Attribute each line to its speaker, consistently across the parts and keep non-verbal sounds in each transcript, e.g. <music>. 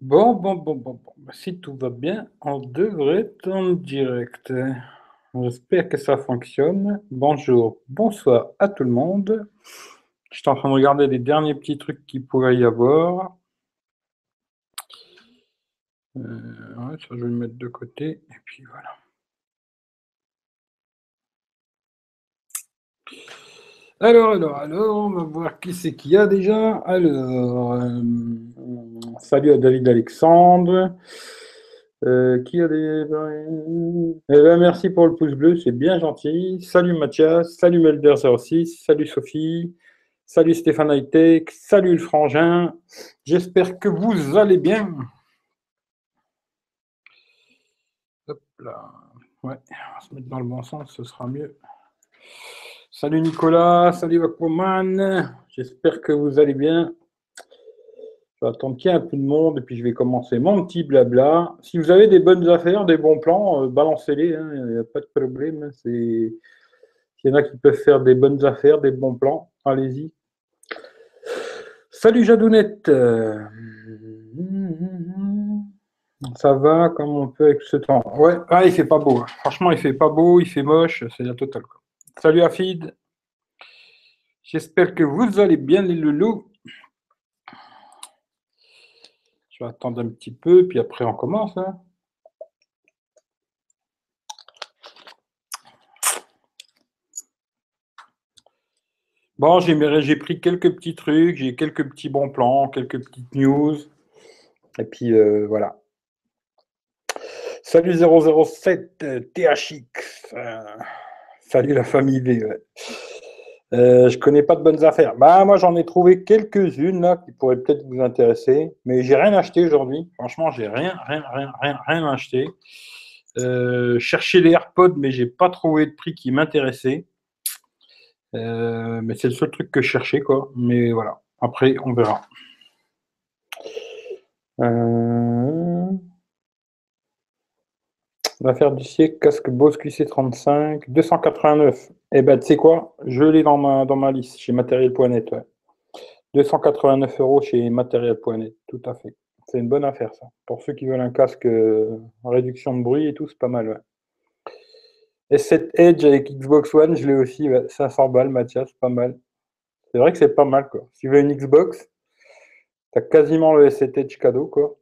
Speaker 1: Bon, bon, bon, bon, bon. Bah, si tout va bien, on devrait être en direct. J'espère que ça fonctionne. Bonjour, bonsoir à tout le monde. Je suis en train de regarder les derniers petits trucs qu'il pourrait y avoir. Euh, ouais, ça, je vais le mettre de côté. Et puis voilà. Alors, alors, alors, on va voir qui c'est qu'il y a déjà. Alors, euh, salut à David Alexandre. Euh, qui a. Eh ben, merci pour le pouce bleu, c'est bien gentil. Salut Mathias, salut Melder06, salut Sophie, salut Stéphane Hightech, salut le frangin. J'espère que vous allez bien. On va se mettre dans le bon sens, ce sera mieux. Salut Nicolas, salut Aquaman. J'espère que vous allez bien. Je vais attendre qu'il y ait un peu de monde et puis je vais commencer mon petit blabla. Si vous avez des bonnes affaires, des bons plans, euh, balancez-les, hein, il n'y a pas de problème. Hein, S'il y en a qui peuvent faire des bonnes affaires, des bons plans, allez-y. Salut Jadounette. Ça va comme on peut avec ce temps? Ouais, ah, il fait pas beau. Hein. Franchement, il fait pas beau, il fait moche, c'est la totale. Salut Afid. J'espère que vous allez bien les loulous. Je vais attendre un petit peu, puis après on commence. Hein. Bon, j'ai pris quelques petits trucs, j'ai quelques petits bons plans, quelques petites news. Et puis euh, voilà. Salut 007 THX. Salut la famille V. Euh, je connais pas de bonnes affaires. Bah moi j'en ai trouvé quelques-unes là qui pourraient peut-être vous intéresser, mais j'ai rien acheté aujourd'hui. Franchement, j'ai rien, rien, rien, rien, rien acheté. Euh, chercher les AirPods, mais j'ai pas trouvé de prix qui m'intéressait. Euh, mais c'est le seul truc que je cherchais quoi. Mais voilà. Après, on verra. Euh... L'affaire du siècle, casque Bose QC35, 289. Eh ben, tu sais quoi? Je l'ai dans ma, dans ma liste, chez Matériel.net. Ouais. 289 euros chez Matériel.net, tout à fait. C'est une bonne affaire, ça. Pour ceux qui veulent un casque euh, réduction de bruit et tout, c'est pas mal, ouais. S7 Edge avec Xbox One, je l'ai aussi, 500 balles, Mathias, pas mal. C'est vrai que c'est pas mal, quoi. Si tu veux une Xbox, tu as quasiment le S7 Edge cadeau, quoi.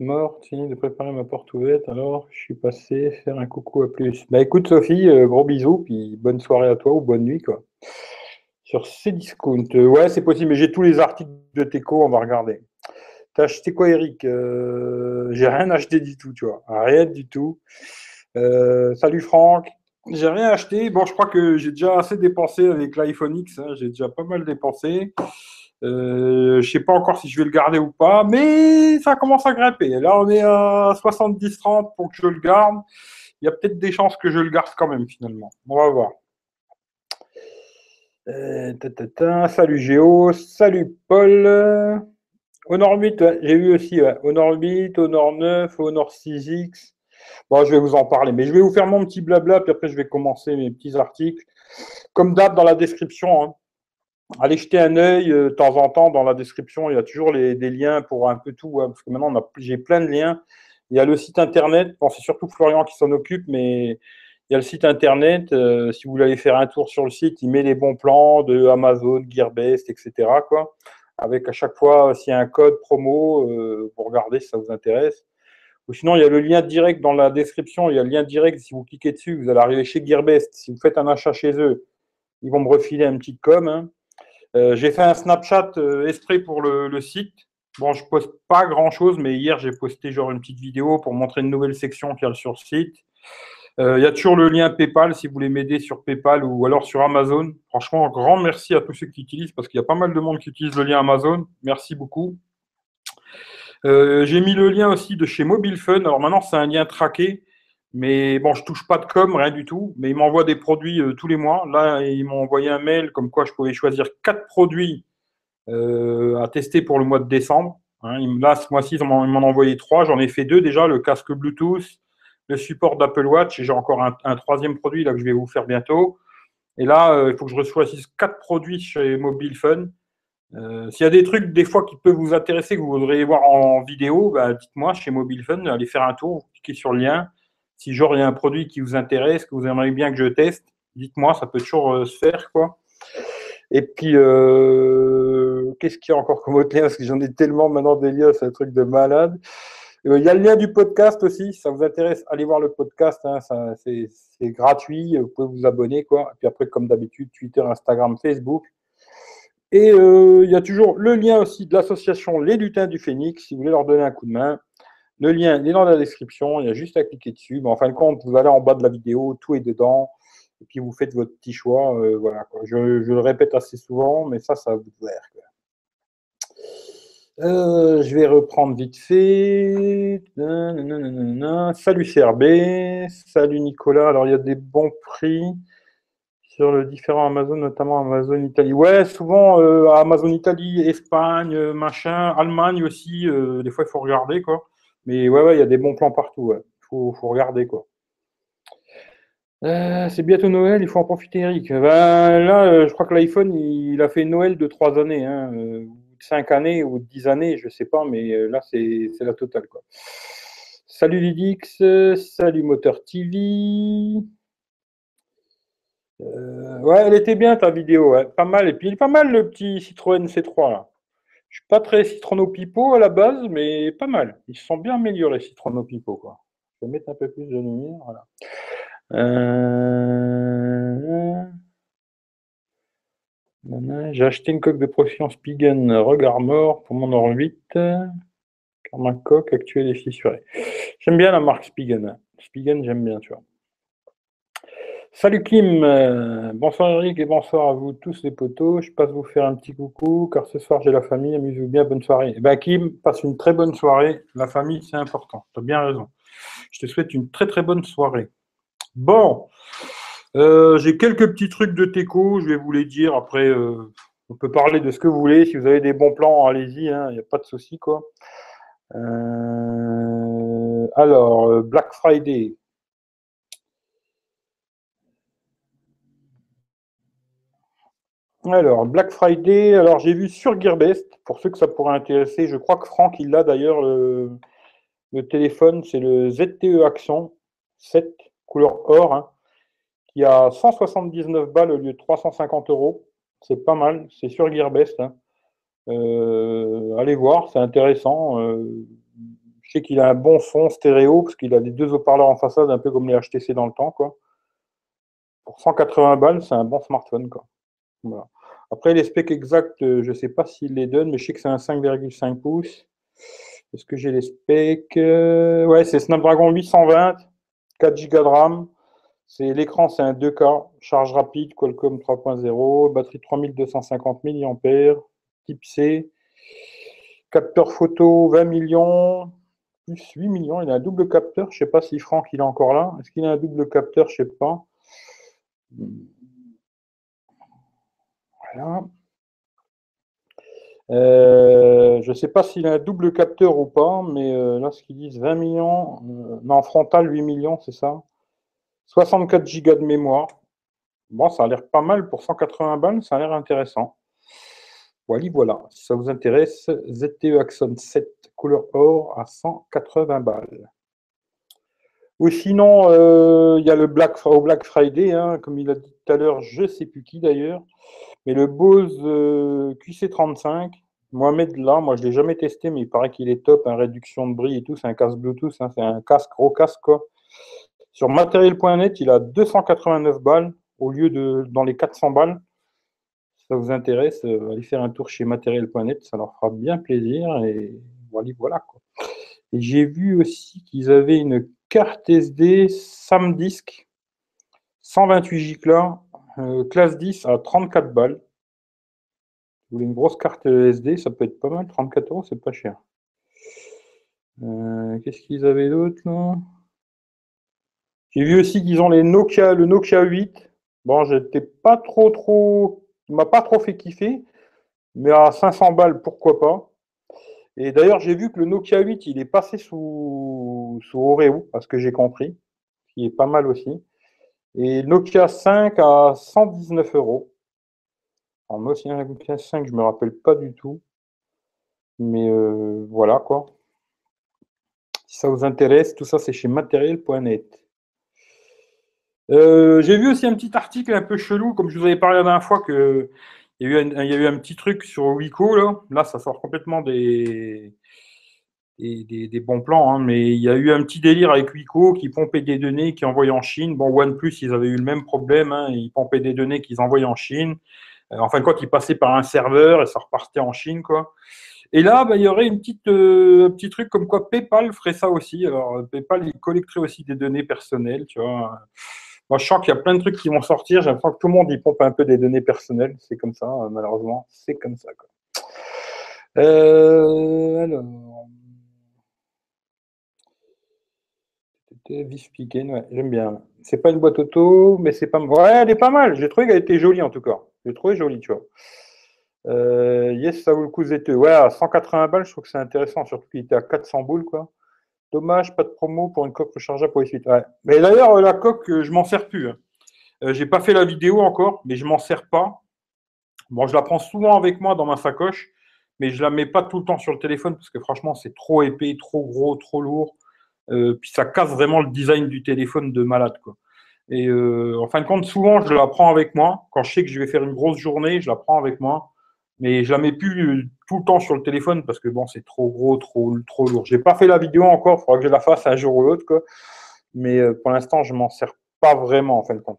Speaker 1: Mort, fini de préparer ma porte ouverte, alors je suis passé faire un coucou à plus. Bah écoute Sophie, euh, gros bisous, puis bonne soirée à toi ou bonne nuit quoi. Sur Cdiscount, euh, ouais c'est possible, mais j'ai tous les articles de Teco, on va regarder. T'as acheté quoi Eric? Euh, J'ai rien acheté du tout, tu vois, rien du tout. salut Franck, j'ai rien acheté. Bon, je crois que j'ai déjà assez dépensé avec l'iPhone X, hein. j'ai déjà pas mal dépensé. Euh, je sais pas encore si je vais le garder ou pas, mais ça commence à grimper. Là, on est à 70-30 pour que je le garde. Il y a peut-être des chances que je le garde quand même, finalement. On va voir. Euh, salut Géo, salut Paul. Honor 8, j'ai vu aussi. Honor 8, Honor 9, Honor 6X. Bon, je vais vous en parler, mais je vais vous faire mon petit blabla, puis après je vais commencer mes petits articles. Comme d'hab dans la description, hein allez jeter un œil euh, de temps en temps dans la description. Il y a toujours les, des liens pour un peu tout, hein, parce que maintenant j'ai plein de liens. Il y a le site internet. Bon, c'est surtout Florian qui s'en occupe, mais il y a le site internet. Euh, si vous voulez faire un tour sur le site, il met les bons plans de Amazon, Gearbest, etc. Quoi, avec à chaque fois s'il y a un code promo, euh, vous regardez si ça vous intéresse. Ou sinon, il y a le lien direct dans la description. Il y a le lien direct. Si vous cliquez dessus, vous allez arriver chez Gearbest. Si vous faites un achat chez eux, ils vont me refiler un petit com. Hein. Euh, j'ai fait un Snapchat euh, esprit pour le, site. Bon, je poste pas grand chose, mais hier j'ai posté genre une petite vidéo pour montrer une nouvelle section qu'il y a sur le site. Euh, il y a toujours le lien PayPal si vous voulez m'aider sur PayPal ou alors sur Amazon. Franchement, grand merci à tous ceux qui utilisent parce qu'il y a pas mal de monde qui utilise le lien Amazon. Merci beaucoup. j'ai mis le lien aussi de chez Mobile Fun. Alors maintenant, c'est un lien traqué. Mais bon, je touche pas de com, rien du tout. Mais ils m'envoient des produits euh, tous les mois. Là, ils m'ont envoyé un mail comme quoi je pouvais choisir quatre produits euh, à tester pour le mois de décembre. Hein, là, ce mois-ci, ils m'en ont envoyé trois. J'en ai fait deux déjà, le casque Bluetooth, le support d'Apple Watch. Et j'ai encore un, troisième produit là que je vais vous faire bientôt. Et là, euh, il faut que je choisisse quatre produits chez Mobile Fun. S'il y a des trucs des fois qui peuvent vous intéresser, que vous voudriez voir en vidéo, bah, dites-moi chez Mobile Fun, allez faire un tour, cliquez sur le lien. Si genre il y a un produit qui vous intéresse, que vous aimeriez bien que je teste, dites-moi, ça peut toujours euh, se faire quoi. Et puis euh, qu'est-ce qu'il y a encore comme autre lien? Parce que j'en ai tellement maintenant des liens, c'est un truc de malade. Il y a le lien du podcast aussi, si ça vous intéresse, allez voir le podcast, hein, c'est gratuit, vous pouvez vous abonner quoi. Et puis après, comme d'habitude, Twitter, Instagram, Facebook. Et euh, il y a toujours le lien aussi de l'association Les Lutins du Phénix, si vous voulez leur donner un coup de main. Le lien est dans la description, il y a juste à cliquer dessus. en fin de compte, vous allez en bas de la vidéo, tout est dedans. Et puis vous faites votre petit choix. Euh, voilà, Je, le répète assez souvent, mais ça, ça vous faire. Euh, je vais reprendre vite fait. Salut CRB, salut Nicolas. Alors il y a des bons prix sur le différent Amazon, notamment Amazon Italie. Ouais, souvent euh, Amazon Italie, Espagne, euh, machin, Allemagne aussi. Des fois, il faut regarder quoi. Mais ouais, ouais, il y a des bons plans partout. Il faut, regarder quoi. c'est bientôt Noël, il faut en profiter, Eric. Ben, là, je crois que l'iPhone, il, a fait Noël de trois années, hein, de cinq années ou dix années, je sais pas, mais là, c'est la totale. Quoi. Salut Lidix, salut Moteur TV. Euh, ouais, elle était bien ta vidéo, pas mal. Et puis il est pas mal le petit Citroën C3 là. Je suis pas très Citroën Pipo à la base, mais pas mal. Ils se sont bien améliorés Citroën Pipo quoi. Je vais mettre un peu plus de lumière. Euh, j'ai acheté une coque de profil Spigen regard mort pour mon or 8 car ma coque actuelle est fissurée. J'aime bien la marque Spigen. Spigen, j'aime bien, tu vois. Salut Kim, euh, bonsoir Eric et bonsoir à vous tous les potos. Je passe vous faire un petit coucou car ce soir j'ai la famille, amusez-vous bien, bonne soirée. Eh ben Kim, passe une très bonne soirée. La famille, c'est important. Tu bien raison. Je te souhaite une très très bonne soirée. Bon, euh, j'ai quelques petits trucs de teco, je vais vous les dire. Après, euh, on peut parler de ce que vous voulez. Si vous avez des bons plans, allez-y, hein. il n'y a pas de souci quoi. alors, Black Friday. Alors, Black Friday, alors j'ai vu sur Gearbest, pour ceux que ça pourrait intéresser, je crois que Franck, il a d'ailleurs le, téléphone, c'est le ZTE Action 7, couleur or, hein, qui a 179 balles au lieu de 350 euros. C'est pas mal, c'est sur Gearbest. Hein. Euh, allez voir, c'est intéressant. Euh, je sais qu'il a un bon son stéréo, parce qu'il a des deux haut-parleurs en façade, un peu comme les HTC dans le temps. Pour 180 balles, c'est un bon smartphone. Quoi. Après, les specs exacts, euh, je ne sais pas s'il les donne, mais je sais que c'est un 5,5 pouces. Est-ce que j'ai les specs? Euh, Ouais, c'est Snapdragon 820, 4 Go de RAM. L'écran, c'est un 2K, charge rapide, Qualcomm 3.0, batterie 3250 mAh, type C, capteur photo 20 millions, plus 8 millions. Il a un double capteur. Je ne sais pas si Franck il est encore là. Est-ce qu'il a un double capteur? Je ne sais pas. Euh, je ne sais pas s'il a un double capteur ou pas, mais euh, là, ce qu'ils disent, 20 millions, euh, non, frontal, 8 millions, c'est ça 64 Go de mémoire. Bon, ça a l'air pas mal pour 180 balles, ça a l'air intéressant. Voilà, voilà. Si ça vous intéresse, ZTE Axon 7 couleur or à 180 balles. Ou sinon, il y a le Black, au Black Friday, hein, comme il a dit tout à l'heure, je ne sais plus qui d'ailleurs. Mais le Bose euh, QC35, Mohamed là, moi je ne l'ai jamais testé, mais il paraît qu'il est top, en réduction de bruit et tout, c'est un casque Bluetooth, hein, c'est un casque, gros casque. Sur matériel.net, il a 289 balles au lieu de dans les 400 balles. Si ça vous intéresse, euh, allez faire un tour chez matériel.net, ça leur fera bien plaisir et voilà. Et j'ai vu aussi qu'ils avaient une carte SD SamDisk 128 Go euh, classe 10 à 34 balles. Vous voulez une grosse carte SD, ça peut être pas mal. 34 euros, c'est pas cher. Euh, qu'est-ce qu'ils avaient d'autre J'ai vu aussi qu'ils ont les Nokia, le Nokia 8. Bon, j'étais pas trop trop. m'a pas trop fait kiffer. Mais à 500 balles, pourquoi pas. Et d'ailleurs, j'ai vu que le Nokia 8, il est passé sous, sous Oreo, à ce que j'ai compris. Ce qui est pas mal aussi. Et Nokia 5 à 119 euros. Alors moi aussi, un 5, je me rappelle pas du tout. Mais euh, voilà quoi. Si ça vous intéresse, tout ça c'est chez matériel.net. Euh, j'ai vu aussi un petit article un peu chelou, comme je vous avais parlé la dernière fois, que il y, a eu un, il y a eu un petit truc sur Wiko, là. Là, ça sort complètement des, des, bons plans, hein, mais il y a eu un petit délire avec Wiko qui pompait des données, qui envoyait en Chine. Bon, OnePlus, ils avaient eu le même problème, hein, ils pompaient des données qu'ils envoyaient en Chine. Euh, en fin de ils passaient par un serveur et ça repartait en Chine, quoi. Et là, bah, il y aurait une petite, euh, un petit truc comme quoi PayPal ferait ça aussi. Alors, PayPal, il collecterait aussi des données personnelles, tu vois. Moi, je sens qu'il y a plein de trucs qui vont sortir. J'ai l'impression que tout le monde y pompe un peu des données personnelles. C'est comme ça, malheureusement. C'est comme ça, quoi. Euh, alors. Vif ouais, j'aime bien. C'est pas une boîte auto, mais c'est pas. Ouais, elle est pas mal. J'ai trouvé qu'elle était jolie en tout cas. J'ai trouvé jolie, tu vois. Euh, yes, ça vaut le coup ZTE. Ouais, à 180 balles, je trouve que c'est intéressant, surtout qu'il était à 400 boules, quoi. Dommage, pas de promo pour une coque rechargeable pour les suites. Ouais. Mais d'ailleurs, euh, la coque, euh, je m'en sers plus. Hein. j'ai pas fait la vidéo encore, mais je m'en sers pas. Bon, je la prends souvent avec moi dans ma sacoche, mais je la mets pas tout le temps sur le téléphone parce que franchement, c'est trop épais, trop gros, trop lourd. Puis ça casse vraiment le design du téléphone de malade, quoi. Et en fin de compte, souvent, je la prends avec moi. Quand je sais que je vais faire une grosse journée, je la prends avec moi mais je la mets plus tout le temps sur le téléphone parce que bon, c'est trop gros, trop, trop lourd. J'ai pas fait la vidéo encore, il faudra que je la fasse un jour ou l'autre. Mais euh, pour l'instant, je m'en sers pas vraiment en fin de compte.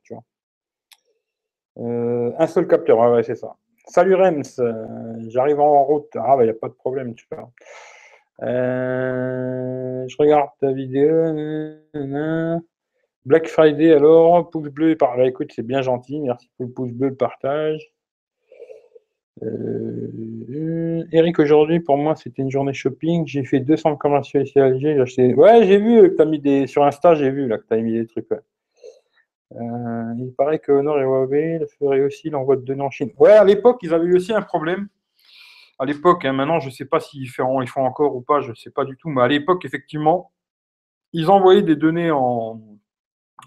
Speaker 1: Euh, un seul capteur, ouais, c'est ça. Salut Rems, euh, j'arrive en route. Ah, bah, il n'y a pas de problème, tu. Je regarde ta vidéo. Black Friday, alors, pouce bleu, par... Bah, écoute, c'est bien gentil, merci pour le pouce bleu, le partage. Euh, Eric, aujourd'hui, pour moi, c'était une journée shopping. J'ai fait 200 commerciaux ici à Alger. J'ai acheté... Ouais, j'ai vu que tu as mis des. Sur Insta, j'ai vu là, que tu as mis des trucs. Euh, il paraît que Honor et Huawei feraient aussi l'envoi de données en Chine. Ouais, à l'époque, ils avaient eu aussi un problème. À l'époque, hein, maintenant, je ne sais pas s'ils font, ils font encore ou pas, je ne sais pas du tout. Mais à l'époque, effectivement, ils envoyaient des données en,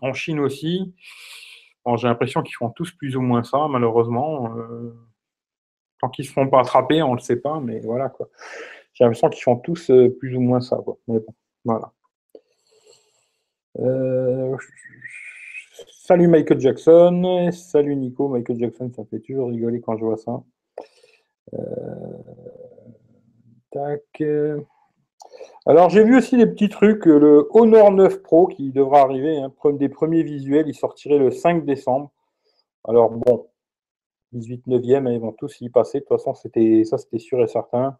Speaker 1: en Chine aussi. J'ai l'impression qu'ils font tous plus ou moins ça, malheureusement. Euh, Tant qu'ils ne se font pas attraper, on ne le sait pas, mais voilà quoi. J'ai l'impression qu'ils font tous euh, plus ou moins ça. Quoi. Voilà. Euh, salut Michael Jackson. Salut Nico. Michael Jackson, ça fait toujours rigoler quand je vois ça. Euh. Alors j'ai vu aussi des petits trucs. Le Honor 9 Pro qui devra arriver, hein, des premiers visuels, il sortirait le 5 décembre. Alors bon, 18 9e, ils vont tous y passer. De toute façon, c'était ça, c'était sûr et certain.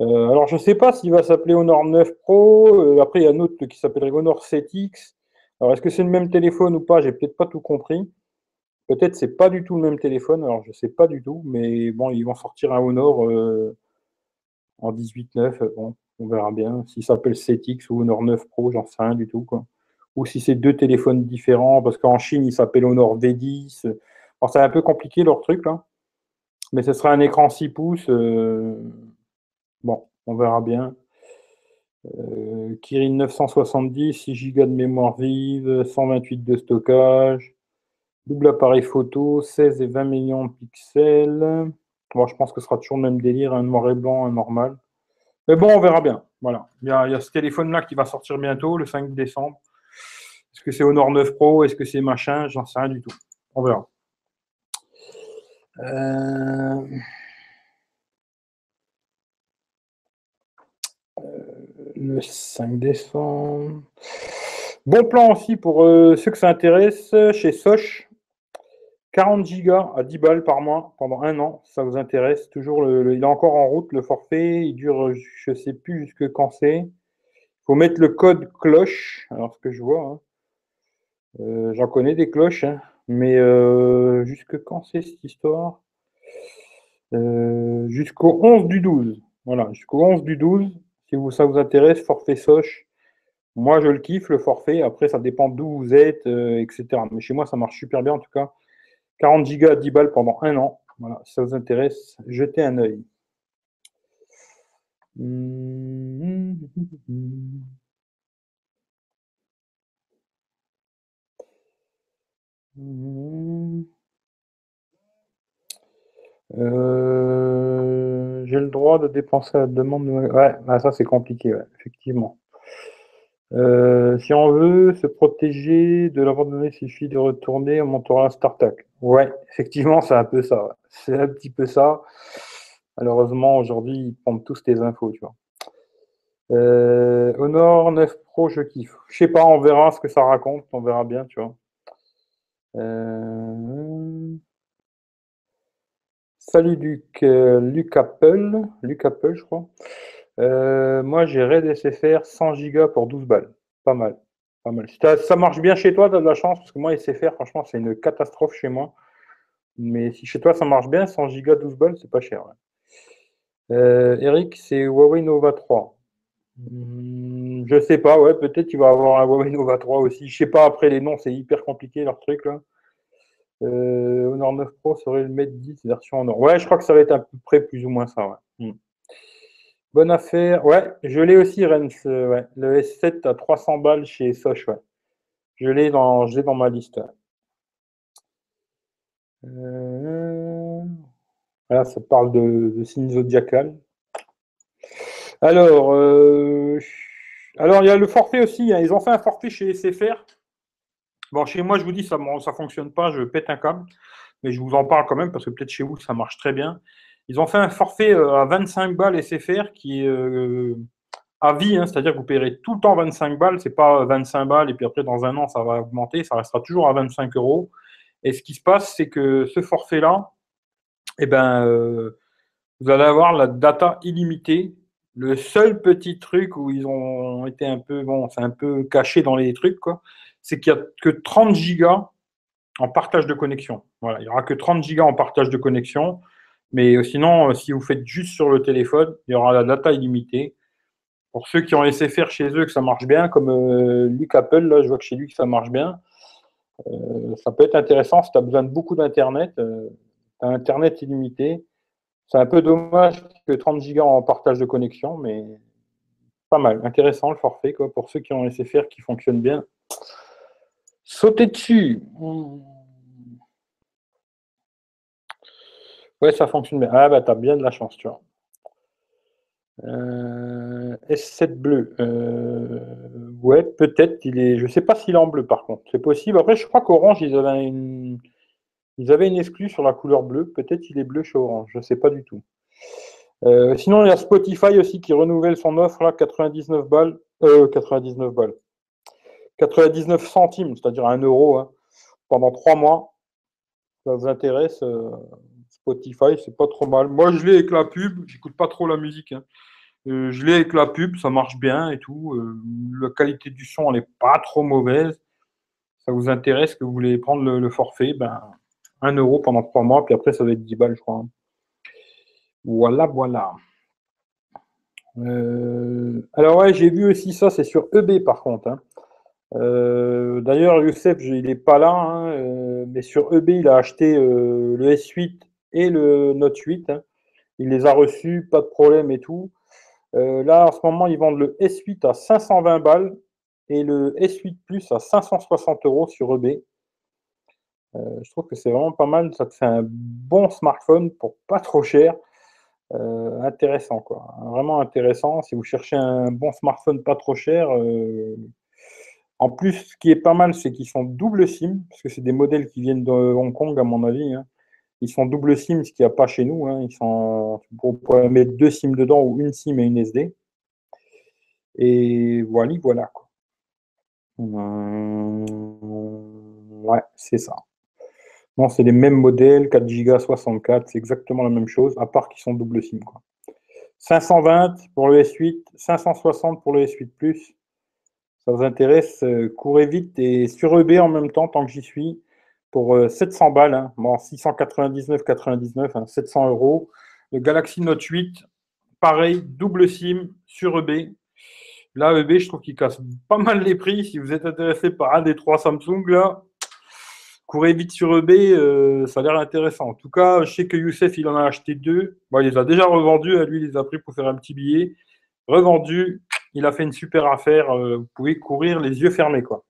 Speaker 1: Euh, alors, je ne sais pas s'il va s'appeler Honor 9 Pro. Euh, après, il y a un autre qui s'appellerait Honor 7X. Alors, est-ce que c'est le même téléphone ou pas? J'ai peut-être pas tout compris. Peut-être c'est pas du tout le même téléphone. Alors, je ne sais pas du tout. Mais bon, ils vont sortir un Honor euh, en 18.9. Bon, on verra bien. S'il s'appelle 7X ou Honor 9 Pro, j'en sais rien du tout. Quoi. Ou si c'est deux téléphones différents, parce qu'en Chine, il s'appelle Honor V10. Alors, c'est un peu compliqué leur truc, là. Mais ce sera un écran 6 pouces. Euh, bon, on verra bien. Euh, Kirin 970, 6 Go de mémoire vive, 128 de stockage, double appareil photo, 16 et 20 millions de pixels. Bon, je pense que ce sera toujours le même délire, un noir et blanc, un normal. Mais bon, on verra bien. Voilà. Il y a, ce téléphone-là qui va sortir bientôt, le 5 décembre. Est-ce que c'est Honor 9 Pro? Est-ce que c'est machin? J'en sais rien du tout. On verra. Euh, le 5 décembre. Bon plan aussi pour euh, ceux que ça intéresse chez Soch. 40 gigas à 10 balles par mois pendant un an, ça vous intéresse. Toujours, il est encore en route, le forfait. Il dure, je ne sais plus jusque quand c'est. Il faut mettre le code cloche. Alors, ce que je vois, hein. euh, j'en connais des cloches, hein. mais jusque quand c'est cette histoire? Euh, jusqu'au 11 du 12. Voilà, jusqu'au 11 du 12. Si ça vous intéresse, forfait Soch. Moi, je le kiffe, le forfait. Après, ça dépend d'où vous êtes, euh, etc. Mais chez moi, ça marche super bien en tout cas. 40 gigas à 10 balles pendant un an. Voilà, si ça vous intéresse, jetez un œil. Euh, j'ai le droit de dépenser à la demande. Ouais, bah, ça c'est compliqué, effectivement. Euh, si on veut se protéger de l'abandonner, il suffit de retourner, montera un StarTac. Ouais, effectivement, c'est un peu ça. C'est un petit peu ça. Malheureusement, aujourd'hui, ils prennent tous tes infos, tu vois. Euh, Honor 9 Pro, je kiffe. Je sais pas, on verra ce que ça raconte, on verra bien, tu vois. Euh, salut Luc, euh, Luc Apple, Luc Apple, je crois. Euh, moi, j'ai Red SFR 100 Go pour 12 balles. Pas mal. Pas mal. ça marche bien chez toi, tu as de la chance, parce que moi, SFR, franchement, c'est une catastrophe chez moi. Mais si chez toi, ça marche bien, 100 Go 12 balles, c'est pas cher. Eric, c'est Huawei Nova 3. Hmm, je sais pas, ouais, peut-être qu'il va avoir un Huawei Nova 3 aussi. Je sais pas, après les noms, c'est hyper compliqué leur truc. Euh, Honor 9 Pro serait le Mate 10 version Honor. Ouais, je crois que ça va être à peu près plus ou moins ça. Hmm. Bonne affaire. Ouais, je l'ai aussi, Rens. Ouais. Le S7 à 300 balles chez Soch. Ouais. Je l'ai dans, dans ma liste. Euh... Ça parle de, de. Alors, euh, alors il y a le forfait aussi. Hein. Ils ont fait un forfait chez SFR. Bon, chez moi, je vous dis, ça ne ça fonctionne pas, je pète un câble. Mais je vous en parle quand même parce que peut-être chez vous, ça marche très bien. Ils ont fait un forfait euh, à 25 balles SFR qui est euh, à vie, hein. c'est-à-dire que vous paierez tout le temps 25 balles. C'est pas 25 balles et puis après, dans un an, ça va augmenter. Ça restera toujours à 25 euros. Et ce qui se passe, c'est que ce forfait-là, eh ben, vous allez avoir la data illimitée le seul petit truc où ils ont été un peu, bon, c'est un peu caché dans les trucs, quoi, c'est qu'il n'y a que 30 gigas en partage de connexion. Voilà, il n'y aura que 30 gigas en partage de connexion. Mais euh, sinon, euh, si vous faites juste sur le téléphone, il y aura la data illimitée. Pour ceux qui ont laissé faire chez eux que ça marche bien, comme euh, Luc Apple, là, je vois que chez lui que ça marche bien. ça peut être intéressant si tu as besoin de beaucoup d'Internet. Internet illimité. C'est un peu dommage que 30 gigas en partage de connexion, mais pas mal. Intéressant le forfait, quoi, pour ceux qui ont laissé faire, qui fonctionne bien. Sautez dessus. Ouais, ça fonctionne bien. Ah bah t'as bien de la chance, tu vois. Euh, S7 bleu. Euh, ouais, peut-être. Il est. Je sais pas s'il est en bleu par contre. C'est possible. Après, je crois qu'Orange, ils avaient une. Ils avaient une exclue sur la couleur bleue. Peut-être il est bleu chez Orange. Je ne sais pas du tout. Euh, sinon, il y a Spotify aussi qui renouvelle son offre là, 99 balles. 99 euh, balles. 99 centimes, c'est-à-dire 1 euro, hein, pendant 3 mois. Ça vous intéresse Spotify, c'est pas trop mal. Moi, je l'ai avec la pub. J'écoute pas trop la musique. Hein. je l'ai avec la pub, ça marche bien et tout. la qualité du son, elle n'est pas trop mauvaise. Ça vous intéresse que vous voulez prendre le, forfait, ben 1 euro pendant 3 mois, puis après, ça va être 10 balles, je crois. Voilà, voilà. Euh, alors, ouais, j'ai vu aussi ça, c'est sur EB par contre. Hein. Euh, d'ailleurs, Youssef, il n'est pas là, hein, euh, mais sur EB, il a acheté le S8 et le Note 8. Hein. Il les a reçus, pas de problème et tout. là, en ce moment, ils vendent le S8 à 520 balles et le S8 Plus à 560 euros sur EB. Euh, je trouve que c'est vraiment pas mal. Ça te fait un bon smartphone pour pas trop cher. Euh, intéressant, quoi. Vraiment intéressant. Si vous cherchez un bon smartphone pas trop cher, euh, en plus, ce qui est pas mal, c'est qu'ils sont double SIM, parce que c'est des modèles qui viennent de Hong Kong, à mon avis. Hein. Ils sont double SIM, ce qu'il n'y a pas chez nous. Hein. Ils sont, vous pouvez mettre deux SIM dedans ou une SIM et une SD. Et voilà, voilà. Quoi. Ouais, c'est ça. Non, c'est les mêmes modèles, 4 Go, 64, c'est exactement la même chose, à part qu'ils sont double SIM. 520 pour le S8, 560 pour le S8 Plus. Ça vous intéresse, euh, courez vite et sur EB en même temps, tant que j'y suis, pour 700 euh, balles, hein. bon, 699,99, 700 hein, euros. Le Galaxy Note 8, pareil, double SIM sur EB. Là, EB, je trouve qu'il casse pas mal les prix. Si vous êtes intéressé par un des trois Samsung, là, courez vite sur eBay, euh, ça a l'air intéressant. En tout cas, je sais que Youssef, il en a acheté deux. il les a déjà revendus. Lui, il les a pris pour faire un petit billet. Revendu. Il a fait une super affaire. Euh, vous pouvez courir les yeux fermés, quoi.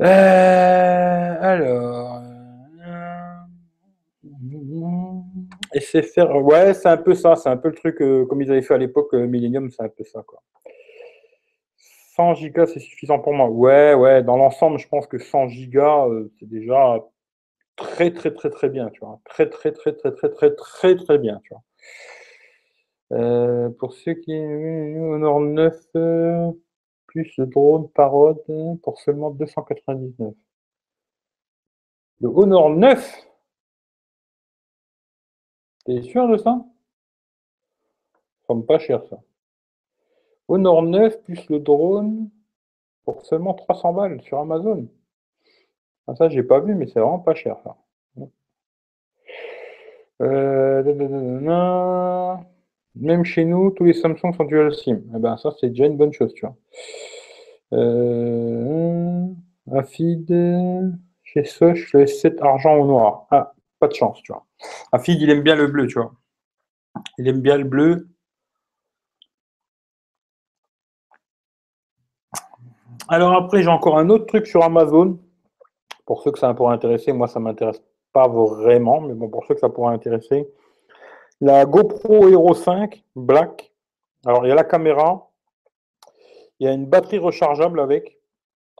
Speaker 1: Euh, alors. SFR, ouais, c'est un peu ça, c'est un peu le truc comme ils avaient fait à l'époque Millennium, c'est un peu ça, quoi. 100 gigas, c'est suffisant pour moi. Ouais, ouais, dans l'ensemble, je pense que 100 gigas, c'est déjà très, très, très, très bien, tu vois. Très, très, très, très, très, très, très, très bien, tu vois. Euh, pour ceux qui Honor 9 euh, plus le drone parode pour seulement 299. Le Honor 9 T'es sûr de ça? Ça pas cher ça. Honor 9 plus le drone pour seulement 300 balles sur Amazon. Ah, ça, j'ai pas vu, mais c'est vraiment pas cher ça. Euh, même chez nous, tous les Samsung sont dual SIM. Eh ben, ça, c'est déjà une bonne chose, tu vois. Euh, feed chez Soch, le S7 argent ou noir. Ah, pas de chance, tu vois. Feed, il aime bien le bleu, tu vois. Il aime bien le bleu. Alors après, j'ai encore un autre truc sur Amazon. Pour ceux que ça pourrait intéresser, moi, ça ne m'intéresse pas vraiment, mais bon, pour ceux que ça pourrait intéresser. La GoPro Hero 5 Black. Alors, il y a la caméra, il y a une batterie rechargeable avec,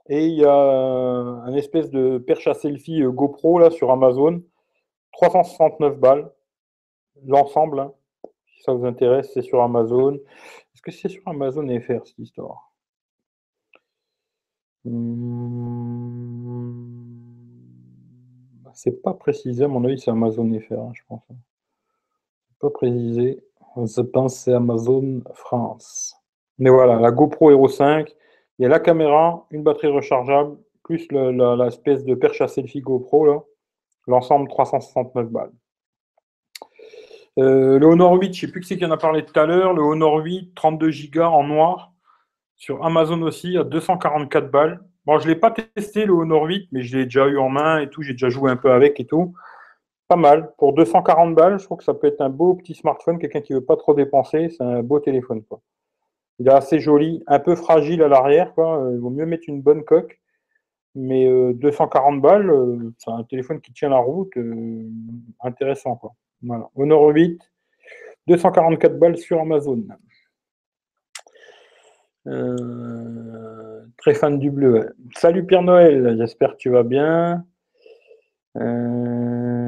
Speaker 1: et il y a un espèce de perche à selfie euh, GoPro là sur Amazon. 369 balles. L'ensemble, hein. si ça vous intéresse, c'est sur Amazon. Est-ce que c'est sur Amazon FR cette histoire? Hmm. C'est pas précisé, à mon avis, c'est Amazon FR, hein, je pense. Pas précisé. Je pense c'est Amazon France. Mais voilà, la GoPro Hero 5, il y a la caméra, une batterie rechargeable, plus l'espèce de perche à selfie GoPro, là. L'ensemble 369 balles. Euh, le Honor 8, je sais plus qui c'est qui en a parlé tout à l'heure. Le Honor 8, 32 Go en noir. Sur Amazon aussi, à 244 balles. Bon, je l'ai pas testé le Honor 8, mais je l'ai déjà eu en main et tout. J'ai déjà joué un peu avec et tout. Pas mal. Pour 240 balles, je trouve que ça peut être un beau petit smartphone. Quelqu'un qui veut pas trop dépenser, c'est un beau téléphone. Quoi. Il est assez joli, un peu fragile à l'arrière. Il vaut mieux mettre une bonne coque. Mais 240 euh, balles, euh, c'est un téléphone qui tient la route. Euh, intéressant. Quoi. Voilà. Honor 8, 244 balles sur Amazon. Euh, très fan du bleu. Salut Pierre Noël, j'espère que tu vas bien. Euh,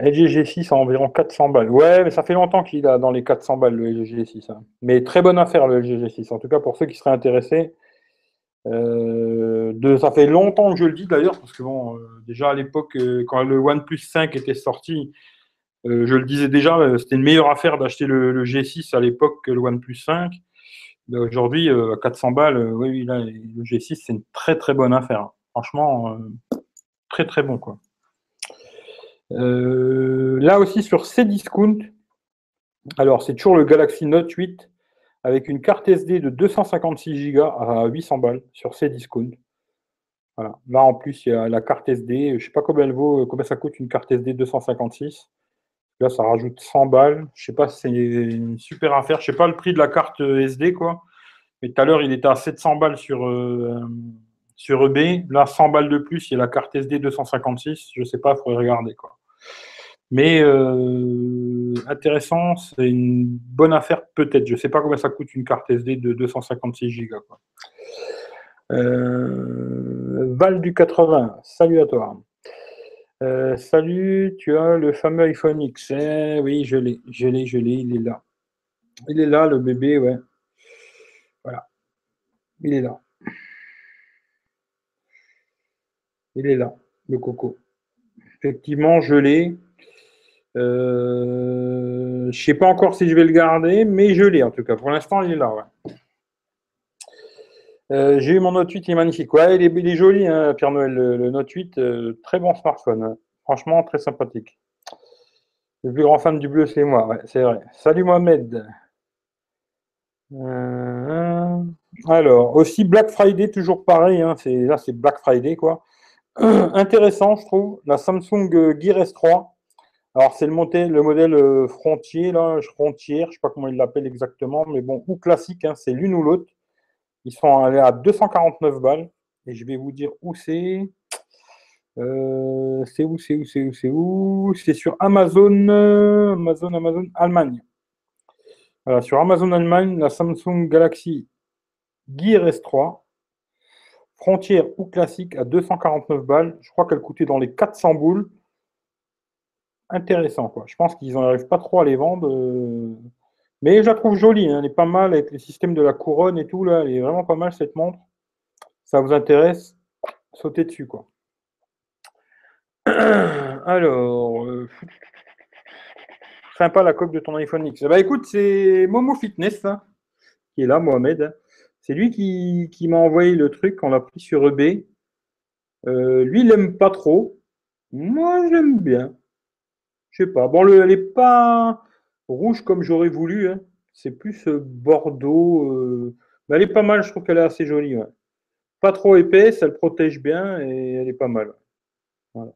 Speaker 1: LG G6 à environ 400 balles. Ouais, mais ça fait longtemps qu'il a dans les 400 balles le LG G6. Hein. Mais très bonne affaire le LG G6. En tout cas, pour ceux qui seraient intéressés. Euh, ça fait longtemps que je le dis d'ailleurs, parce que bon, déjà à l'époque, quand le OnePlus 5 était sorti, euh, je le disais déjà, euh, c'était une meilleure affaire d'acheter le, G6 à l'époque que le OnePlus 5. Aujourd'hui, euh, à 400 balles, oui, le G6, c'est une très très bonne affaire. Franchement, très très bon. Quoi. Là aussi, sur Cdiscount, alors c'est toujours le Galaxy Note 8 avec une carte SD de 256 Go à 800 balles sur Cdiscount. Voilà. Là, en plus, il y a la carte SD. Je ne sais pas combien elle vaut, combien ça coûte une carte SD 256. Là, ça rajoute 100 balles. Je sais pas si c'est une super affaire. Je sais pas le prix de la carte SD, quoi. Mais tout à l'heure, il était à 700 balles sur, euh, sur eBay. Là, 100 balles de plus, il y a la carte SD 256. Je sais pas, il faudrait regarder, quoi. Mais euh, intéressant, c'est une bonne affaire peut-être. Je sais pas combien ça coûte une carte SD de 256 Go. Euh, Val du 80, salut à toi. Euh, salut, tu as le fameux iPhone X. Eh oui, je l'ai, je l'ai, je l'ai, il est là. Il est là, le bébé, ouais. Voilà. Il est là. Il est là, le coco. Effectivement, je l'ai. Euh, je ne sais pas encore si je vais le garder, mais je l'ai en tout cas. Pour l'instant, il est là. Euh, j'ai eu mon Note 8, il est magnifique. Ouais, il est, joli, hein, Pierre Noël, le, Note 8. Euh, très bon smartphone. Hein. Franchement, très sympathique. Le plus grand fan du bleu, c'est moi. Ouais, c'est vrai. Salut Mohamed. Alors, aussi Black Friday, toujours pareil. Hein, là, c'est Black Friday, quoi. <clears throat> intéressant, je trouve. La Samsung Gear S3. Alors, c'est le, le modèle frontier, là, frontière, je ne sais pas comment il l'appelle exactement, mais bon, ou classique, c'est l'une ou l'autre. Ils sont allés à 249 balles. Et je vais vous dire où c'est. Euh, c'est où, c'est où, c'est où, c'est où? C'est sur Amazon, Amazon, Amazon, Allemagne. Voilà, sur Amazon Allemagne, la Samsung Galaxy Gear S3, frontière ou classique à 249 balles. Je crois qu'elle coûtait dans les 400 boules. Intéressant, quoi. Je pense qu'ils n'arrivent pas trop à les vendre. Euh. Mais je la trouve jolie, hein. elle est pas mal avec le système de la couronne et tout, là. Elle est vraiment pas mal cette montre. Ça vous intéresse? Sautez dessus, quoi. <clears throat> Alors, euh, sympa la coque de ton iPhone X. Bah écoute, c'est Momo Fitness hein, qui est là, Mohamed. C'est lui qui, m'a envoyé le truc, on l'a pris sur eBay. Euh, lui, il n'aime pas trop. Moi, j'aime bien. Je sais pas. Bon, le, elle n'est pas rouge comme j'aurais voulu. Hein. C'est plus euh, bordeaux. mais elle est pas mal, je trouve qu'elle est assez jolie. Pas trop épaisse, elle protège bien et elle est pas mal. Voilà.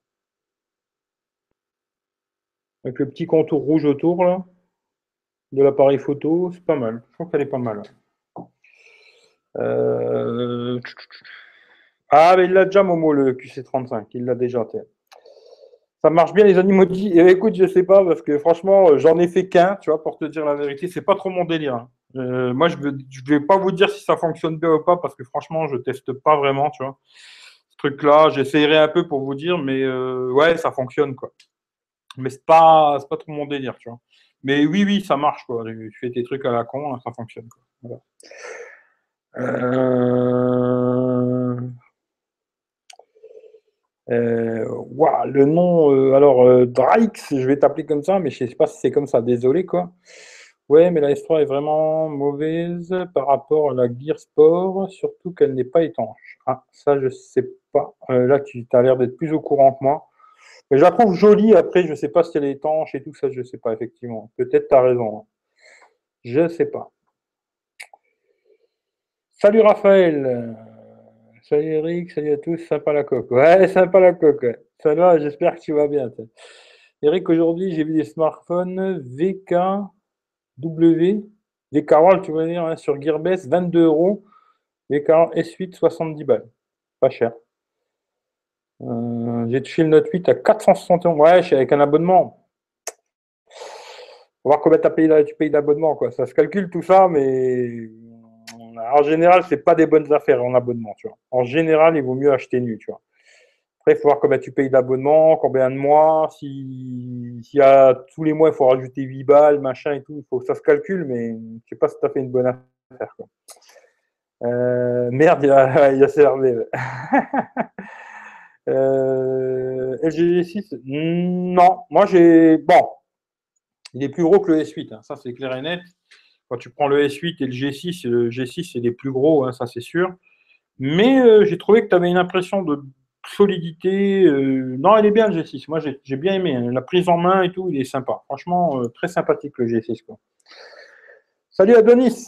Speaker 1: Avec le petit contour rouge autour là, de l'appareil photo, c'est pas mal. Je trouve qu'elle est pas mal. Euh, ah, mais il l'a déjà, Momo, le QC35. Il l'a déjà. Ça marche bien, les animaux eh, écoute, je sais pas, parce que franchement, j'en ai fait qu'un, tu vois, pour te dire la vérité. C'est pas trop mon délire. Hein. Euh, moi, je ne vais pas vous dire si ça fonctionne bien ou pas, parce que franchement, je teste pas vraiment, tu vois. Ce truc-là, j'essayerai un peu pour vous dire, mais euh, ouais, ça fonctionne, quoi. Mais c'est pas, pas trop mon délire, tu vois. Mais oui, oui, ça marche, quoi. Tu fais tes trucs à la con, ça fonctionne. Euh... Euh, le nom, euh, alors euh, je vais t'appeler comme ça, mais je sais pas si c'est comme ça, désolé quoi. Ouais, mais la S3 est vraiment mauvaise par rapport à la Gear Sport, surtout qu'elle n'est pas étanche. Ah, ça je sais pas. Là, tu as l'air d'être plus au courant que moi. Mais je la trouve jolie, après, je sais pas si elle est étanche et tout ça, je sais pas, effectivement. Peut-être tu as raison. Hein. Je sais pas. Salut Raphaël. Salut Eric, salut à tous, sympa la coque. Ouais, sympa la coque. Ça va, j'espère que tu vas bien. Eric, aujourd'hui, j'ai vu des smartphones VKW, VK tu dire, hein, sur Gearbest, 22 euros. VK S8, 70 balles. Pas cher. Euh, j'ai touché le Note 8 à 461. Ouais, avec un abonnement. On va voir combien payé, tu payes d'abonnement. Ça se calcule tout ça, mais en général, c'est pas des bonnes affaires en abonnement. En général, il vaut mieux acheter nu. Après, il faut voir combien tu payes d'abonnement, combien de mois, si, a tous les mois, il faut rajouter 8 balles, machin et tout, faut ça se calcule, mais je sais pas si tu as fait une bonne affaire. Euh, merde, il a, <laughs> a CRV. <laughs> euh, LG 6 non, moi j'ai, bon, il est plus gros que le S8, hein. ça c'est clair et net. Quand tu prends le S8 et le G6, le G6 c'est les plus gros, hein, ça c'est sûr. Mais euh, j'ai trouvé que tu avais une impression de solidité. Euh, non, elle est bien le G6. Moi j'ai bien aimé. Hein. La prise en main et tout, il est sympa. Franchement, euh, très sympathique le G6. Salut Adonis.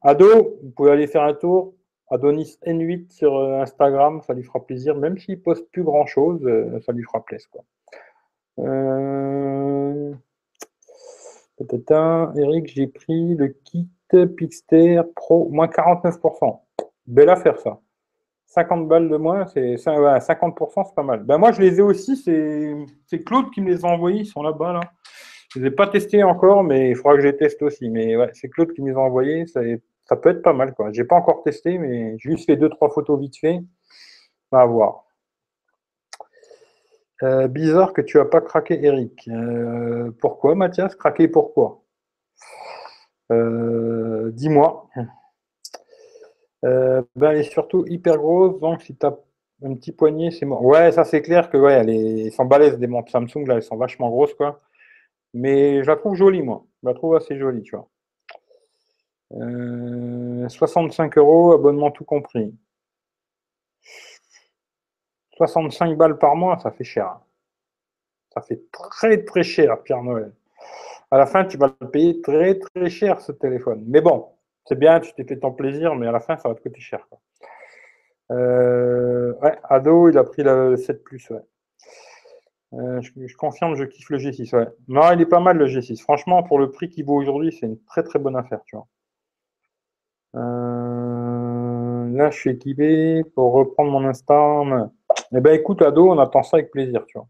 Speaker 1: Ado, vous pouvez aller faire un tour. Adonis N8 sur Instagram, ça lui fera plaisir. Même s'il poste plus grand chose, ça lui fera plaisir. Quoi. Eric, j'ai pris le kit Pixter Pro, moins 49%. Belle affaire, ça. 50 balles de moins, c'est 50%, c'est pas mal. Ben moi, je les ai aussi, c'est Claude qui me les a envoyés, ils sont là-bas. Là. Je ne les ai pas testés encore, mais il faudra que je les teste aussi. Mais ouais, c'est Claude qui me les a envoyés, ça, peut être pas mal. Je n'ai pas encore testé, mais j'ai juste fait 2-3 photos vite fait. On va voir. Euh, bizarre que tu n'as pas craqué Eric. Euh, pourquoi Mathias? Craqué pourquoi? Euh, Dis-moi. ben, elle est surtout hyper grosse, donc si tu as un petit poignet, c'est mort. Ouais, ça c'est clair que ouais, elles sont balèzes des montres Samsung, là, elles sont vachement grosses, quoi. Mais je la trouve jolie, moi. Je la trouve assez jolie, tu vois. 65 euros, abonnement tout compris. 65 balles par mois, ça fait cher. Ça fait très très cher, Pierre Noël. À la fin, tu vas le payer très très cher ce téléphone. Mais bon, c'est bien, tu t'es fait ton plaisir, mais à la fin, ça va te coûter cher. Euh, ouais, Ado, il a pris le 7. Euh, je, confirme, je kiffe le G6. Ouais. Non, il est pas mal le G6. Franchement, pour le prix qu'il vaut aujourd'hui, c'est une très très bonne affaire. Tu vois. Euh, là, je suis équipé pour reprendre mon instant. Eh ben écoute, ado, on attend ça avec plaisir, tu vois.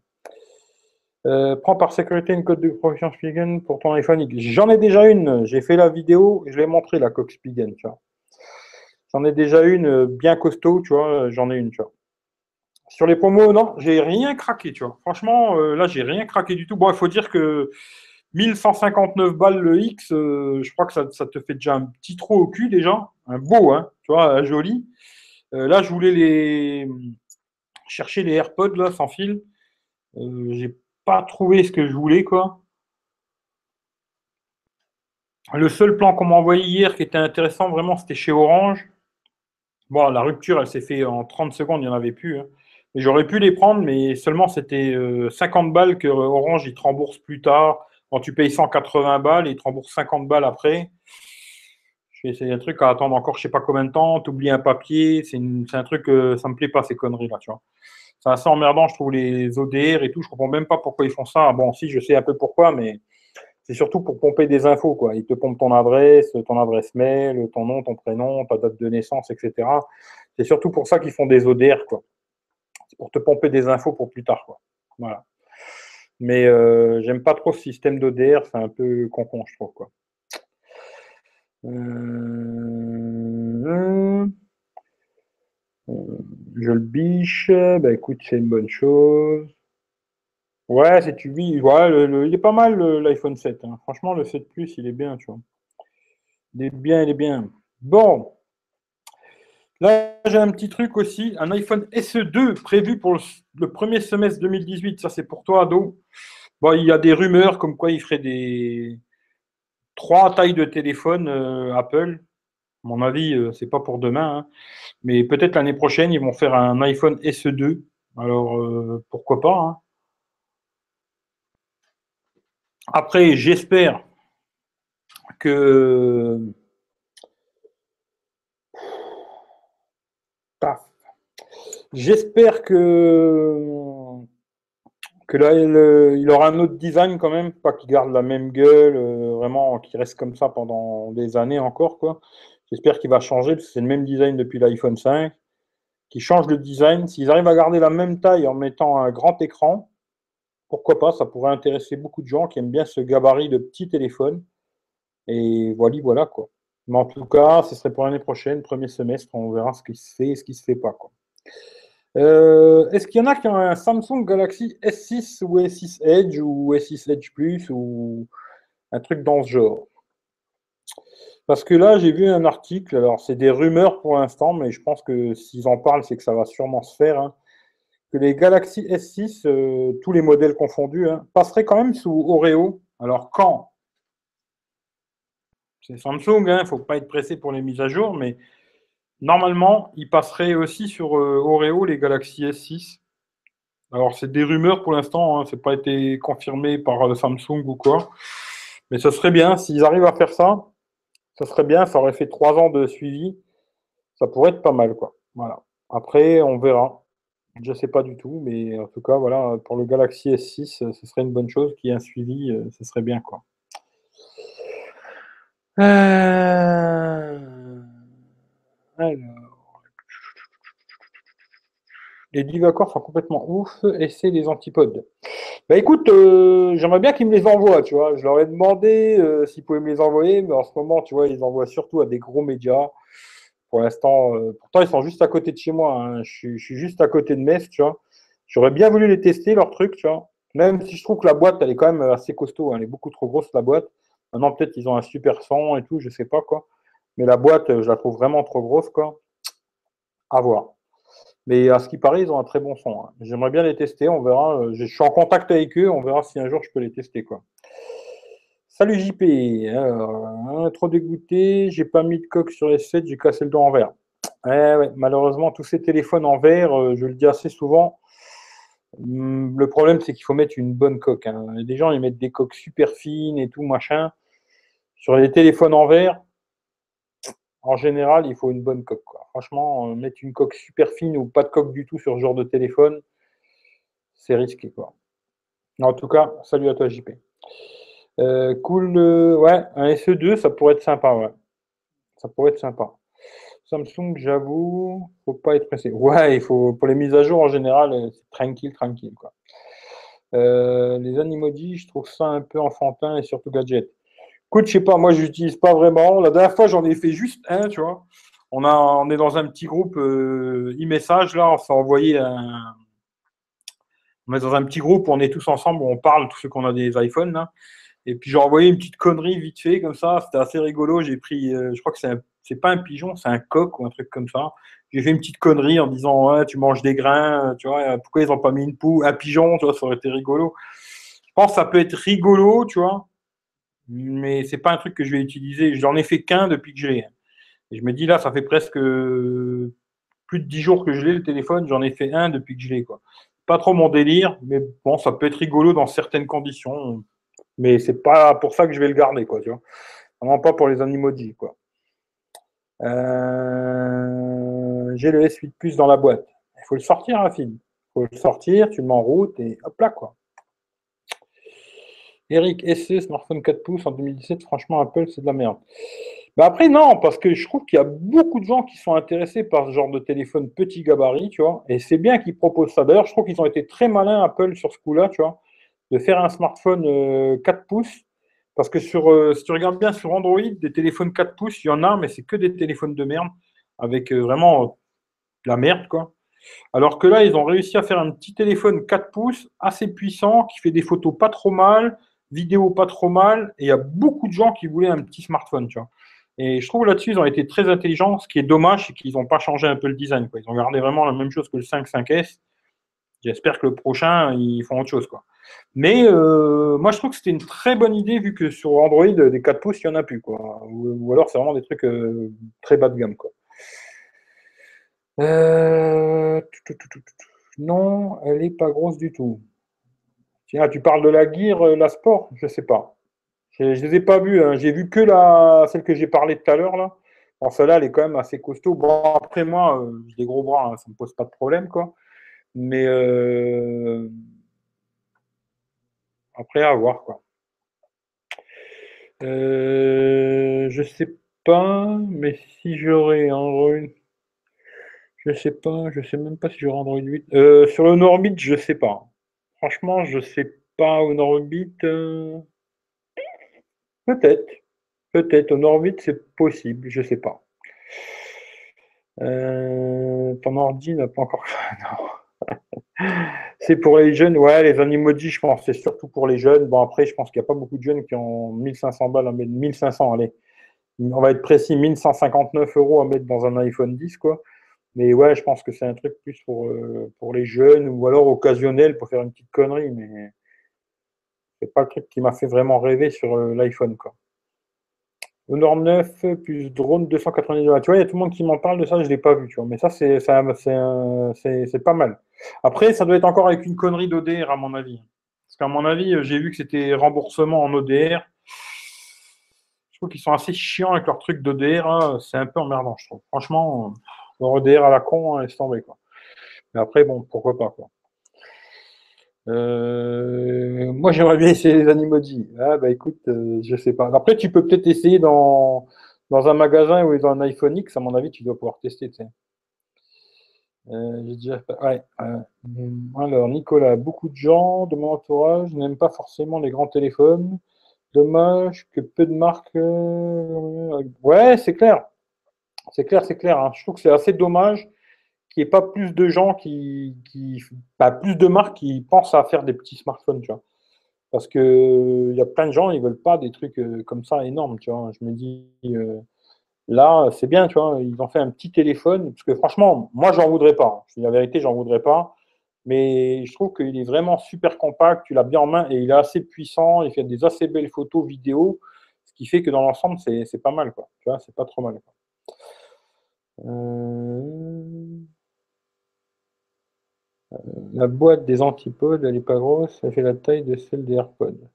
Speaker 1: Euh, prends par sécurité une code de protection Spigen pour ton iPhone. J'en ai déjà une. J'ai fait la vidéo, je l'ai montré la coque Spigen, tu vois. J'en ai déjà une euh, bien costaud, tu vois. J'en ai une, tu vois. Sur les promos, non, j'ai rien craqué, tu vois. Franchement, euh, là, j'ai rien craqué du tout. Bon, il faut dire que 1159 balles le X, je crois que ça, te fait déjà un petit trou au cul déjà. Un beau, hein, tu vois, joli. là, je voulais les chercher les AirPods là sans fil. j'ai pas trouvé ce que je voulais, quoi. Le seul plan qu'on m'a envoyé hier qui était intéressant, vraiment, c'était chez Orange. Bon, la rupture, elle s'est faite en 30 secondes, il n'y en avait plus. Hein. J'aurais pu les prendre, mais seulement c'était 50 euh, balles que Orange, il te rembourse plus tard. Quand tu payes 180 balles, il te rembourse 50 balles après. C'est un truc à attendre encore je sais pas combien de temps. Tu oublies un papier. C'est un truc, euh, ça me plaît pas ces conneries là. C'est assez emmerdant, je trouve, les ODR et tout. Je comprends même pas pourquoi ils font ça. Bon, si, je sais un peu pourquoi, mais c'est surtout pour pomper des infos. Ils te pompent ton adresse, ton adresse mail, ton nom, ton prénom, ta date de naissance, etc. C'est surtout pour ça qu'ils font des ODR. C'est pour te pomper des infos pour plus tard. Voilà. Mais euh, j'aime pas trop ce système d'ODR, c'est un peu con-con, je trouve. Euh... Je le biche. Bah écoute, c'est une bonne chose. Ouais, c'est tu vis. Il est pas mal l'iPhone 7. Hein. Franchement, le 7 Plus, il est bien, tu vois. Il est bien, il est bien. Bon. Là, j'ai un petit truc aussi. Un iPhone SE2 prévu pour le, premier semestre 2018. Ça, c'est pour toi, ado. Bon, il y a des rumeurs comme quoi il ferait des trois tailles de téléphone euh, Apple mon avis, euh, c'est pas pour demain. Hein. Mais peut-être l'année prochaine, ils vont faire un iPhone SE2. Alors, euh, pourquoi pas hein. Après, j'espère que. J'espère que que là, il, aura un autre design quand même, pas qu'il garde la même gueule, euh, vraiment, qu'il reste comme ça pendant des années encore, quoi. J'espère qu'il va changer, parce que c'est le même design depuis l'iPhone 5, qui change le design. S'ils arrivent à garder la même taille en mettant un grand écran, pourquoi pas, ça pourrait intéresser beaucoup de gens qui aiment bien ce gabarit de petit téléphone. Et voilà, voilà. Mais en tout cas, ce serait pour l'année prochaine, premier semestre, on verra ce qui se fait et ce qui ne se fait pas. Quoi. Euh, est-ce qu'il y en a qui ont un Samsung Galaxy S6 ou S6 Edge ou S6 Edge Plus ou un truc dans ce genre? Parce que là, j'ai vu un article, alors c'est des rumeurs pour l'instant, mais je pense que s'ils en parlent, c'est que ça va sûrement se faire, hein, que les Galaxy S6, euh, tous les modèles confondus, hein, passeraient quand même sous Oreo. Alors quand? C'est Samsung, il hein, ne faut pas être pressé pour les mises à jour, mais normalement, ils passeraient aussi sur euh, Oreo, les Galaxy S6. Alors c'est des rumeurs pour l'instant, hein, ce n'est pas été confirmé par euh, Samsung ou quoi. Mais ce serait bien s'ils arrivent à faire ça ça serait bien, ça aurait fait trois ans de suivi. Ça pourrait être pas mal, quoi. Voilà. Après, on verra. Je ne sais pas du tout, mais en tout cas, voilà, pour le Galaxy S6, ce serait une bonne chose qu'il y ait un suivi, euh, ce serait bien, quoi. Euh, alors. Les Divacors sont complètement ouf et c'est les antipodes. Bah écoute, euh, j'aimerais bien qu'ils me les envoient, tu vois. Je leur ai demandé euh, s'ils pouvaient me les envoyer, mais en ce moment, tu vois, ils envoient surtout à des gros médias. Pour l'instant, euh, pourtant, ils sont juste à côté de chez moi. Hein. Je, suis, juste à côté de Metz, tu vois. J'aurais bien voulu les tester, leurs trucs, tu vois. Même si je trouve que la boîte, elle est quand même assez costaud. Hein. Elle est beaucoup trop grosse, la boîte. Maintenant, peut-être qu'ils ont un super son et tout, je sais pas quoi. Mais la boîte, je la trouve vraiment trop grosse, quoi. À voir. Mais à ce qui paraît, ils ont un très bon son. Hein. J'aimerais bien les tester, on verra. Euh, je suis en contact avec eux, on verra si un jour je peux les tester. Quoi. Salut JP. Trop dégoûté, j'ai pas mis de coque sur les 7, j'ai cassé le dos en verre. Malheureusement, tous ces téléphones en verre, euh, je le dis assez souvent, hmm, le problème c'est qu'il faut mettre une bonne coque. Hein. Des gens ils mettent des coques super fines et tout, machin. Sur les téléphones en verre, en général, il faut une bonne coque. Franchement, euh, mettre une coque super fine ou pas de coque du tout sur ce genre de téléphone, c'est risqué. En tout cas, salut à toi, JP. Euh, cool. Euh, ouais, un SE2, ça pourrait être sympa. Ouais. Ça pourrait être sympa. Samsung, j'avoue, faut pas être pressé. Ouais, il faut pour les mises à jour en général, c'est tranquille, tranquille les animodis, je trouve ça un peu enfantin et surtout gadget. Écoute, je sais pas, moi j'utilise pas vraiment. La dernière fois, j'en ai fait juste un, tu vois. On, a, on est dans un petit groupe euh, e-message là, on s'est envoyé un. On est dans un petit groupe on est tous ensemble, on parle, tous ceux qu'on a des iPhones. Et puis j'ai envoyé une petite connerie vite fait comme ça, c'était assez rigolo. J'ai pris, euh, je crois que c'est c'est pas un pigeon, c'est un coq ou un truc comme ça. J'ai fait une petite connerie en disant tu manges des grains, tu vois, pourquoi ils n'ont pas mis une poule, un pigeon, tu vois, ça aurait été rigolo. Je pense que ça peut être rigolo, tu vois, mais c'est pas un truc que je vais utiliser. J'en ai fait qu'un depuis que je. Et je me dis là, ça fait presque plus de dix jours que je l'ai le téléphone, j'en ai fait un depuis que je quoi. Pas trop mon délire, mais bon, ça peut être rigolo dans certaines conditions. Mais c'est pas pour ça que je vais le garder, quoi, tu. Vraiment pas pour les animodis, quoi. Euh, j'ai le S8 Plus dans la boîte. Il faut le sortir, film. Il faut le sortir, tu le mets en route et hop là, quoi. Eric SE, smartphone 4 pouces en 2017, franchement, Apple, c'est de la merde. Bah après, non, parce que je trouve qu'il y a beaucoup de gens qui sont intéressés par ce genre de téléphone petit gabarit, tu vois, et c'est bien qu'ils proposent ça. D'ailleurs, je trouve qu'ils ont été très malins, Apple, sur ce coup-là, tu vois de faire un smartphone 4 euh, pouces. Parce que sur, euh, si tu regardes bien sur Android, des téléphones 4 pouces, il y en a, mais c'est que des téléphones de merde, avec euh, vraiment la merde, quoi. Alors que là, ils ont réussi à faire un petit téléphone 4 pouces, assez puissant, qui fait des photos pas trop mal, vidéo pas trop mal, et il y a beaucoup de gens qui voulaient un petit smartphone, tu vois. Et je trouve là-dessus, ils ont été très intelligents. Ce qui est dommage, c'est qu'ils n'ont pas changé un peu le design. Quoi. Ils ont gardé vraiment la même chose que le 5 5S. J'espère que le prochain, ils font autre chose. Quoi. Mais euh, moi, je trouve que c'était une très bonne idée vu que sur Android, des 4 pouces, il n'y en a plus. Quoi. Ou, alors, c'est vraiment des trucs euh, très bas de gamme. Quoi. Euh, non, elle n'est pas grosse du tout. Tu parles de la Gear, la Sport Je ne sais pas. Je ne les ai pas vues. Hein. J'ai vu que la, celle que j'ai parlé tout à l'heure. là. Celle-là, elle est quand même assez costaud. Bon, après, moi, j'ai des gros bras, hein, ça ne me pose pas de problème. quoi. Mais après, à voir, quoi. Euh, je sais pas, mais si j'aurais Android, je sais pas, je sais même pas si j'aurai Android 8. Euh, sur le Norbit, je sais pas. Franchement, je sais pas au Norbit. Euh, peut-être, peut-être au Norbit, c'est possible, je sais pas. ton ordi n'a pas encore. <laughs> non c'est pour les jeunes, ouais, les animodis, je pense, c'est surtout pour les jeunes. Bon, après, je pense qu'il n'y a pas beaucoup de jeunes qui ont 1500 balles à mettre, 1500, allez, on va être précis, 1159 euros à mettre dans un iPhone 10, quoi. Mais ouais, je pense que c'est un truc plus pour, euh, pour les jeunes ou alors occasionnel pour faire une petite connerie, mais c'est pas le truc qui m'a fait vraiment rêver sur euh, l'iPhone, quoi. Honor 9 plus drone 290 Tu vois, il y a tout le monde qui m'en parle de ça, je ne l'ai pas vu, tu vois. Mais ça, c'est, pas mal. Après, ça doit être encore avec une connerie d'ODR, à mon avis. Parce qu'à mon avis, j'ai vu que c'était remboursement en ODR. Je trouve qu'ils sont assez chiants avec leur truc d'ODR. Hein. C'est un peu emmerdant, je trouve. Franchement, ODR à la con, hein, laisse tomber, quoi. Mais après, bon, pourquoi pas, quoi. Euh, moi, j'aimerais bien essayer les animodis. Ah, bah écoute, euh, je sais pas. Après, tu peux peut-être essayer dans, dans un magasin ou dans un iPhone X, à mon avis, tu dois pouvoir tester. Euh, alors, Nicolas, beaucoup de gens de mon entourage n'aiment pas forcément les grands téléphones. Dommage que peu de marques. Ouais, c'est clair. C'est clair, c'est clair. Hein. Je trouve que c'est assez dommage qu'il n'y ait pas plus de gens qui, bah, plus de marques qui pensent à faire des petits smartphones, tu vois. Parce que il y a plein de gens, ils veulent pas des trucs euh, comme ça énormes, tu vois. Je me dis, euh, là, c'est bien, tu vois, ils ont fait un petit téléphone, parce que franchement, moi, j'en voudrais pas. Je dis la vérité, j'en voudrais pas. Mais je trouve qu'il est vraiment super compact, tu l'as bien en main et il est assez puissant, il fait des assez belles photos, vidéos, ce qui fait que dans l'ensemble, c'est pas mal, quoi. Tu vois, c'est pas trop mal. Euh... La boîte des antipodes, elle n'est pas grosse, elle fait la taille de celle des AirPods.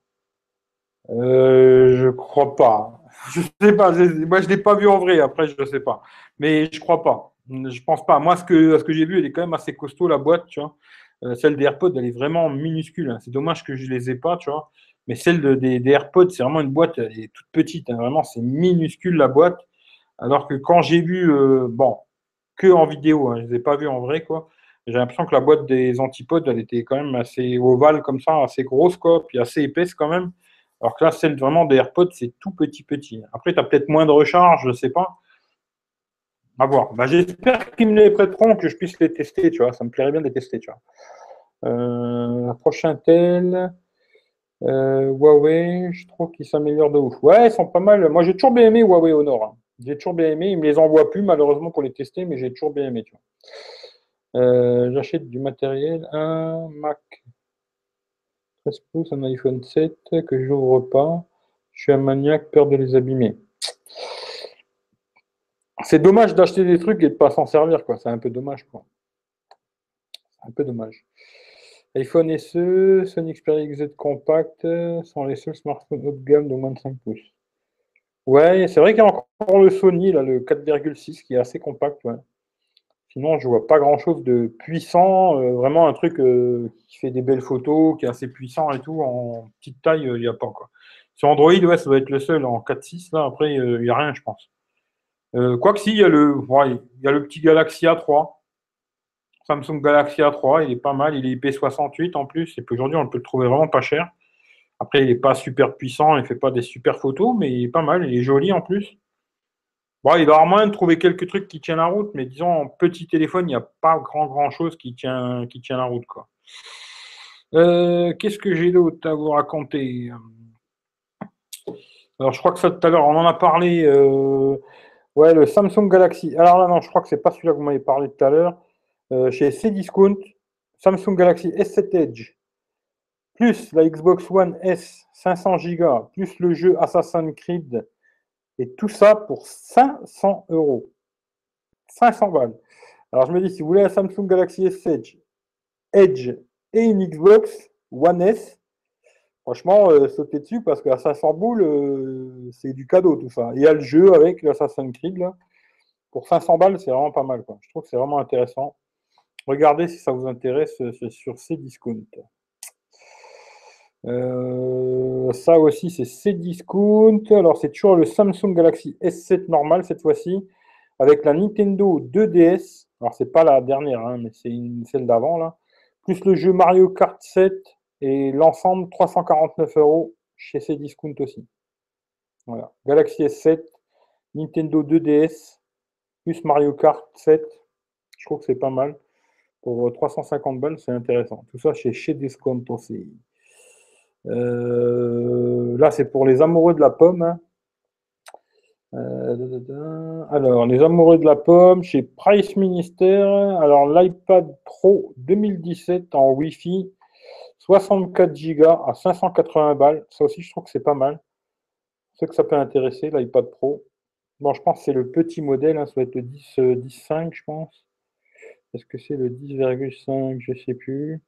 Speaker 1: Euh, je crois pas. <laughs> Je sais pas. Moi, je l'ai pas vu en vrai. Après, je ne sais pas. Mais je crois pas. Je pense pas. Moi, ce que, ce que j'ai vu, elle est quand même assez costaud la boîte, tu vois. Euh, celle des AirPods, elle est vraiment minuscule. Hein. C'est dommage que je les ai pas, tu vois. Mais celle des, AirPods, c'est vraiment une boîte, elle est toute petite. Hein. Vraiment, c'est minuscule la boîte. Alors que quand j'ai vu, euh, bon, que en vidéo, hein, je ne les ai pas vus en vrai, quoi. J'ai l'impression que la boîte des antipodes, elle était quand même assez ovale comme ça, assez grosse, quoi, puis assez épaisse quand même. Alors que là, celle vraiment des AirPods, c'est tout petit, petit. Après, tu as peut-être moins de recharge, je ne sais pas. À voir. Bah, J'espère qu'ils me les prêteront, que je puisse les tester, tu vois. Ça me plairait bien de les tester, tu vois. Euh, prochain tel. Euh, Huawei, je trouve qu'ils s'améliorent de ouf. Ouais, ils sont pas mal. Moi, j'ai toujours bien aimé Huawei Honor. Hein. J'ai toujours bien aimé. Ils me les envoient plus, malheureusement, pour les tester, mais j'ai toujours bien aimé. Euh, J'achète du matériel, un Mac 13 pouces, un iPhone 7 que j'ouvre pas. Je suis un maniaque, peur de les abîmer. C'est dommage d'acheter des trucs et de pas s'en servir, quoi. C'est un peu dommage, quoi. Un peu dommage iPhone SE, Sony Xperia XZ Compact sont les seuls smartphones haut de gamme de moins de 5 pouces. Ouais, c'est vrai qu'il y a encore le Sony, là, le 4,6, qui est assez compact. Sinon, je vois pas grand-chose de puissant. Euh, vraiment un truc euh, qui fait des belles photos, qui est assez puissant et tout. En petite taille, euh, il n'y a pas. Quoi. Sur Android, ouais, ça doit être le seul en 4.6. Là, après, il n'y a rien, je pense. Quoique si, il y, a le, il y a le petit Galaxy A3 Samsung Galaxy A3, il est pas mal, il est IP68 en plus, et puis aujourd'hui on peut le trouver vraiment pas cher. Après, il n'est pas super puissant, il ne fait pas des super photos, mais il est pas mal, il est joli en plus. Bon, il va avoir moyen de trouver quelques trucs qui tiennent la route, mais disons, en petit téléphone, il n'y a pas grand grand chose qui tient, qui tient la route. quoi. Euh, qu'est-ce que j'ai d'autre à vous raconter? Alors, je crois que ça tout à l'heure, on en a parlé. Euh, ouais, le Samsung Galaxy. Alors là, non, je crois que c'est pas celui-là que vous m'avez parlé tout à l'heure. Euh, chez Cdiscount, Samsung Galaxy S7 Edge, plus la Xbox One S 500 Go, plus le jeu Assassin's Creed, et tout ça pour 500 euros. 500 balles. Alors je me dis, si vous voulez un Samsung Galaxy S7 Edge et une Xbox One S, franchement, euh, sautez dessus parce qu'à 500 boules, euh, c'est du cadeau tout ça. Il y a le jeu avec l'Assassin's Creed. Pour 500 balles, c'est vraiment pas mal. Je trouve que c'est vraiment intéressant. Regardez si ça vous intéresse euh, sur Cdiscount. Euh, ça aussi, c'est Cdiscount. Alors, c'est toujours le Samsung Galaxy S7 normal cette fois-ci, avec la Nintendo 2DS. Alors, c'est pas la dernière, hein, mais c'est celle d'avant là. Plus le jeu Mario Kart 7 et l'ensemble 349 euros chez Cdiscount aussi. Voilà. Galaxy S7, Nintendo 2DS, plus Mario Kart 7. Je trouve que c'est pas mal. Pour 350 balles, c'est intéressant. Tout ça chez chez Discount aussi. Euh, là, c'est pour les amoureux de la pomme. Euh, alors, les amoureux de la pomme, chez Price Minister, alors l'iPad Pro 2017 en Wi-Fi, 64 Go à 580 balles. Ça aussi, je trouve que c'est pas mal. C'est que ça peut intéresser, l'iPad Pro. Bon, je pense que c'est le petit modèle, hein, ça va être le 10, 10.5, euh, je pense. Est-ce que c'est le 10,5 Je ne sais plus.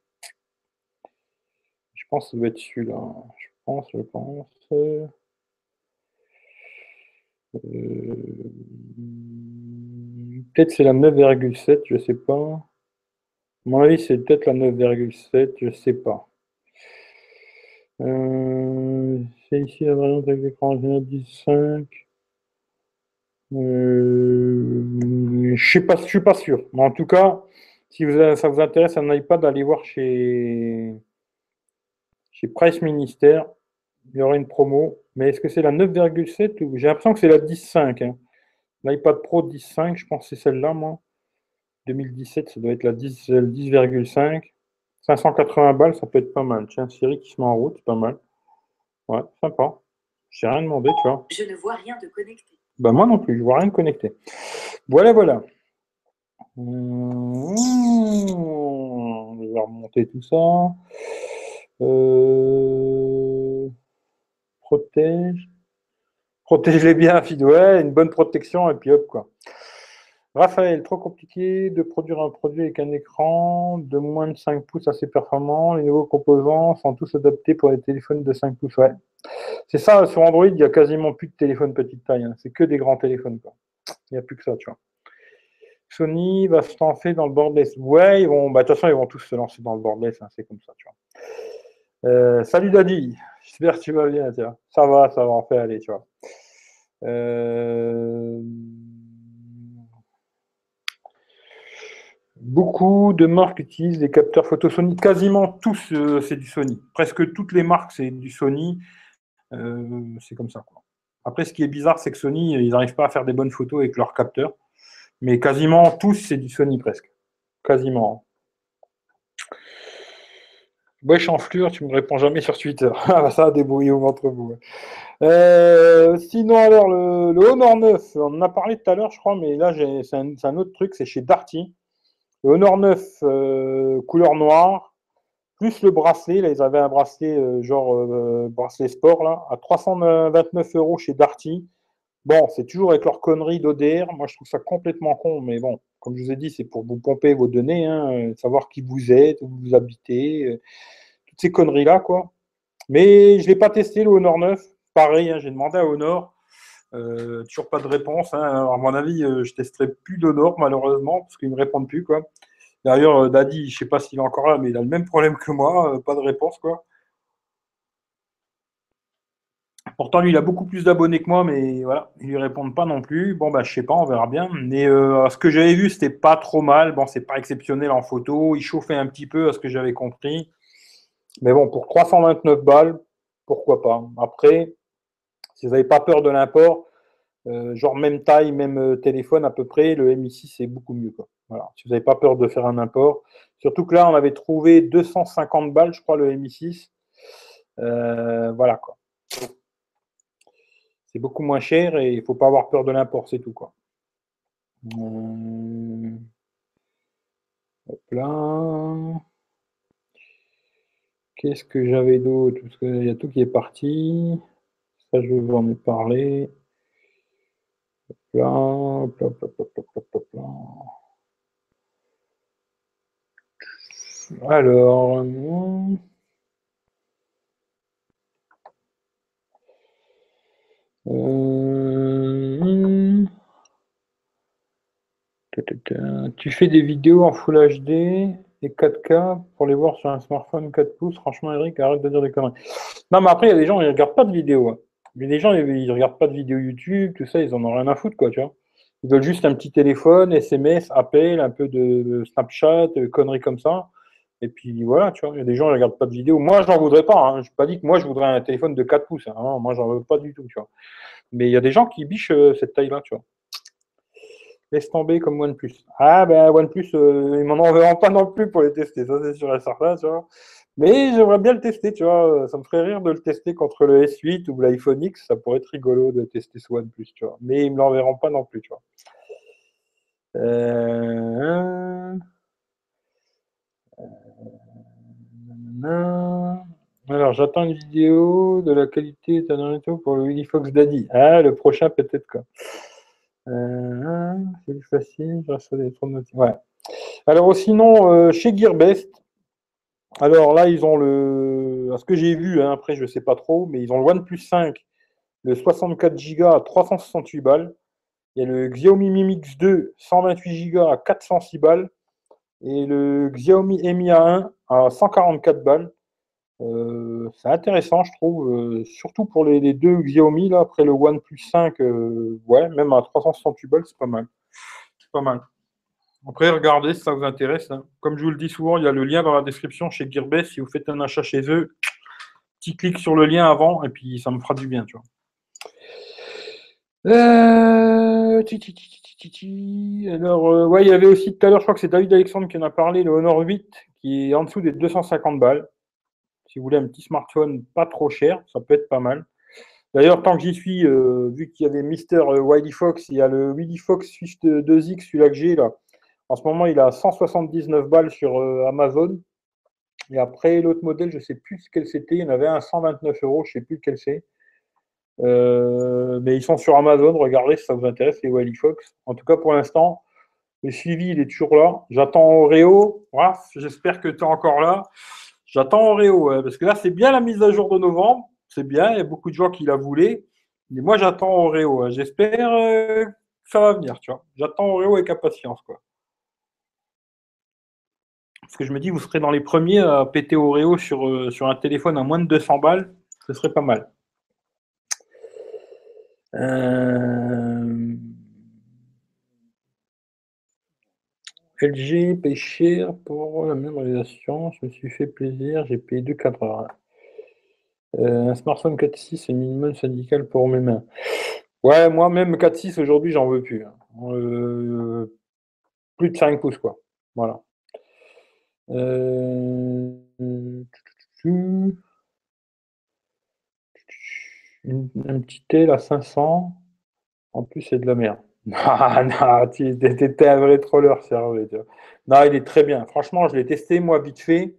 Speaker 1: Pense ça doit être celui-là. Je pense, je pense. Euh, peut-être c'est la 9,7, je sais pas. À mon avis, c'est peut-être la 9,7, je sais pas. Euh, c'est ici la variante avec l'écran 10,5. Euh, je ne suis, pas sûr. Mais en tout cas, si ça vous intéresse un iPad, allez voir chez, chez Price Ministère. Il y aura une promo. Mais est-ce que c'est la 9,7 ou j'ai l'impression que c'est la 10.5 hein. L'iPad Pro 10.5, je pense que c'est celle-là, moi. 2017, ça doit être la 10,5. 580 balles, ça peut être pas mal. Tiens, Siri qui se met en route, pas mal. Ouais, sympa. J'ai rien demandé, tu vois.
Speaker 2: Je ne vois rien de connecté.
Speaker 1: Ben moi non plus, je vois rien de connecté. Voilà, voilà. Mmh, je vais remonter tout ça. Euh, protège. Protège-les bien. <laughs> Ouais, une bonne protection et puis hop quoi. Raphaël, trop compliqué de produire un produit avec un écran de moins de 5 pouces assez performant. Les nouveaux composants sont tous adaptés pour les téléphones de 5 pouces. Ouais. C'est ça, sur Android, il n'y a quasiment plus de téléphones petite taille. Hein. C'est que des grands téléphones. Il n'y a plus que ça, tu vois. Sony va se lancer dans le borderless. Ouais, ils vont, bah, de toute façon, ils vont tous se lancer dans le borderless. Hein. C'est comme ça, tu vois. Euh, salut Daddy. J'espère que tu vas bien, tiens. Ça va, ça va en fait aller, tu vois. Euh, beaucoup de marques utilisent les capteurs photo Sony. Quasiment tous, euh, c'est du Sony. Presque toutes les marques, c'est du Sony. c'est comme ça. Après, ce qui est bizarre, c'est que Sony, ils n'arrivent pas à faire des bonnes photos avec leurs capteurs. Mais quasiment tous, c'est du Sony presque. Quasiment. Wesh en fleur, tu me réponds jamais sur Twitter. <laughs> Ah ça, débrouillez-vous entre vous. Euh, sinon, alors, le, Honor 9, on en a parlé tout à l'heure, je crois, mais là, c'est un, autre truc, c'est chez Darty. Le Honor 9, euh, couleur noire, plus le bracelet, là, ils avaient un bracelet, euh, genre bracelet sport, là, à 329 euros chez Darty. Bon, c'est toujours avec leur connerie d'ODR. Moi, je trouve ça complètement con, mais bon, comme je vous ai dit, c'est pour vous pomper vos données, hein, savoir qui vous êtes, où vous habitez, toutes ces conneries-là, quoi. Mais je ne l'ai pas testé, le Honor 9. Pareil, hein, j'ai demandé à Honor. Euh, toujours pas de réponse. Hein. à mon avis, euh, je testerai plus d'Honor, malheureusement, parce qu'ils ne me répondent plus. Quoi. D'ailleurs, euh, Daddy, je ne sais pas s'il est encore là, mais il a le même problème que moi. pas de réponse. quoi. Pourtant, lui, il a beaucoup plus d'abonnés que moi, mais voilà, ils lui répondent pas non plus. Bon, bah, je sais pas, on verra bien. Mais ce que j'avais vu, c'était pas trop mal. Bon, c'est pas exceptionnel en photo. Il chauffait un petit peu, à ce que j'avais compris. Mais bon, pour 329 balles, pourquoi pas. Après, si vous n'avez pas peur de l'import, euh, genre même taille, même euh, téléphone à peu près, le Mi6 c'est beaucoup mieux. Voilà. Si vous n'avez pas peur de faire un import. Surtout que là, on avait trouvé 250 balles, je crois, le Mi6. Euh, voilà quoi. C'est beaucoup moins cher et il faut pas avoir peur de l'import, c'est tout quoi. Hop là. Qu'est-ce que j'avais d'autre? Parce qu'il y a tout qui est parti. Ça, je vais vous en parler. Là, Alors, euh, tu fais des vidéos en Full HD 4K pour les voir sur un smartphone 4 pouces? Franchement, Eric, arrête de dire des conneries. Non, mais après, il y a des gens, ne regardent pas de vidéos. Hein. Les gens, ils regardent pas de vidéos YouTube, tout ça, ils en ont rien à foutre, tu vois. Ils veulent juste un petit téléphone, SMS, appel, un peu de Snapchat, conneries comme ça. Et puis voilà, tu vois, il y a des gens qui ne regardent pas de vidéos. Moi, je n'en voudrais pas. Hein. Je n'ai pas dit que moi, je voudrais un téléphone de 4 pouces. Hein. Non, moi, j'en veux pas du tout, tu vois. Mais il y a des gens qui bichent euh, cette taille-là, tu vois. Laisse tomber comme OnePlus. Ah ben OnePlus, euh, ils m'en enverront pas non plus pour les tester, ça c'est sûr et certain, tu vois. Mais j'aimerais bien le tester, tu vois. Ça me ferait rire de le tester contre le S8 ou l'iPhone X. Ça pourrait être rigolo de tester ce OnePlus, tu vois. Mais ils me l'enverront pas non plus, tu vois. Euh, alors, j'attends une vidéo de la qualité pour le Willy Fox Daddy. Ah, le prochain peut-être quoi. Euh, c'est facile, des ouais. Alors sinon, euh, chez Gearbest, alors là, ils ont le. ce que j'ai vu, hein, après, je ne sais pas trop, mais ils ont le OnePlus 5, le 64 Go à 368 balles. Il y a le Xiaomi Mi Mix 2, 128 Go à 406 balles. Et le Xiaomi Mi A1 à 144 balles. Euh, c'est intéressant, je trouve, euh, surtout pour les, deux Xiaomi, là, après le OnePlus 5, euh, ouais, même à 368 balles, c'est pas mal. C'est pas mal. Après, regardez si ça vous intéresse. Hein. Comme je vous le dis souvent, il y a le lien dans la description chez Gearbest. Si vous faites un achat chez eux, petit clic sur le lien avant et puis ça me fera du bien, tu vois. Alors, ouais, il y avait aussi tout à l'heure, je crois que c'est David Alexandre qui en a parlé, le Honor 8 qui est en dessous des 250 balles. Si vous voulez un petit smartphone pas trop cher, ça peut être pas mal. D'ailleurs, tant que j'y suis, euh, vu qu'il y avait Mister euh, Wiley Fox, il y a le Wiley Fox Swift 2X, celui-là que j'ai là. En ce moment, il a 179 balles sur euh, Amazon. Et après, l'autre modèle, je ne sais plus quel c'était. Il y en avait un à 129 euros, je ne sais plus quel c'est. Mais ils sont sur Amazon. Regardez si ça vous intéresse, les Wiley Fox. En tout cas, pour l'instant, le suivi, il est toujours là. J'attends Oreo. J'espère que tu es encore là. J'attends Oreo, parce que là, c'est bien la mise à jour de novembre. C'est bien, il y a beaucoup de gens qui la voulaient. Mais moi, j'attends Oreo. J'espère euh, que ça va venir, tu vois. J'attends Oreo avec impatience, quoi. Parce que je me dis, vous serez dans les premiers à péter Oreo sur, euh, sur un téléphone à moins de 200 balles. Ce serait pas mal. Euh, LG paye cher pour la même réalisation. Je me suis fait plaisir, j'ai payé 2,4 heures. Euh, un smartphone 4.6 est minimum syndical pour mes mains. Ouais, moi même 4.6 aujourd'hui, j'en veux plus. Hein. Euh, plus de 5 pouces, quoi. Voilà. Euh, un petit L à 500. En plus, c'est de la merde. <laughs> Ah, non, tu étais un vrai troller, sérieux. Non, il est très bien. Franchement, je l'ai testé, moi, vite fait.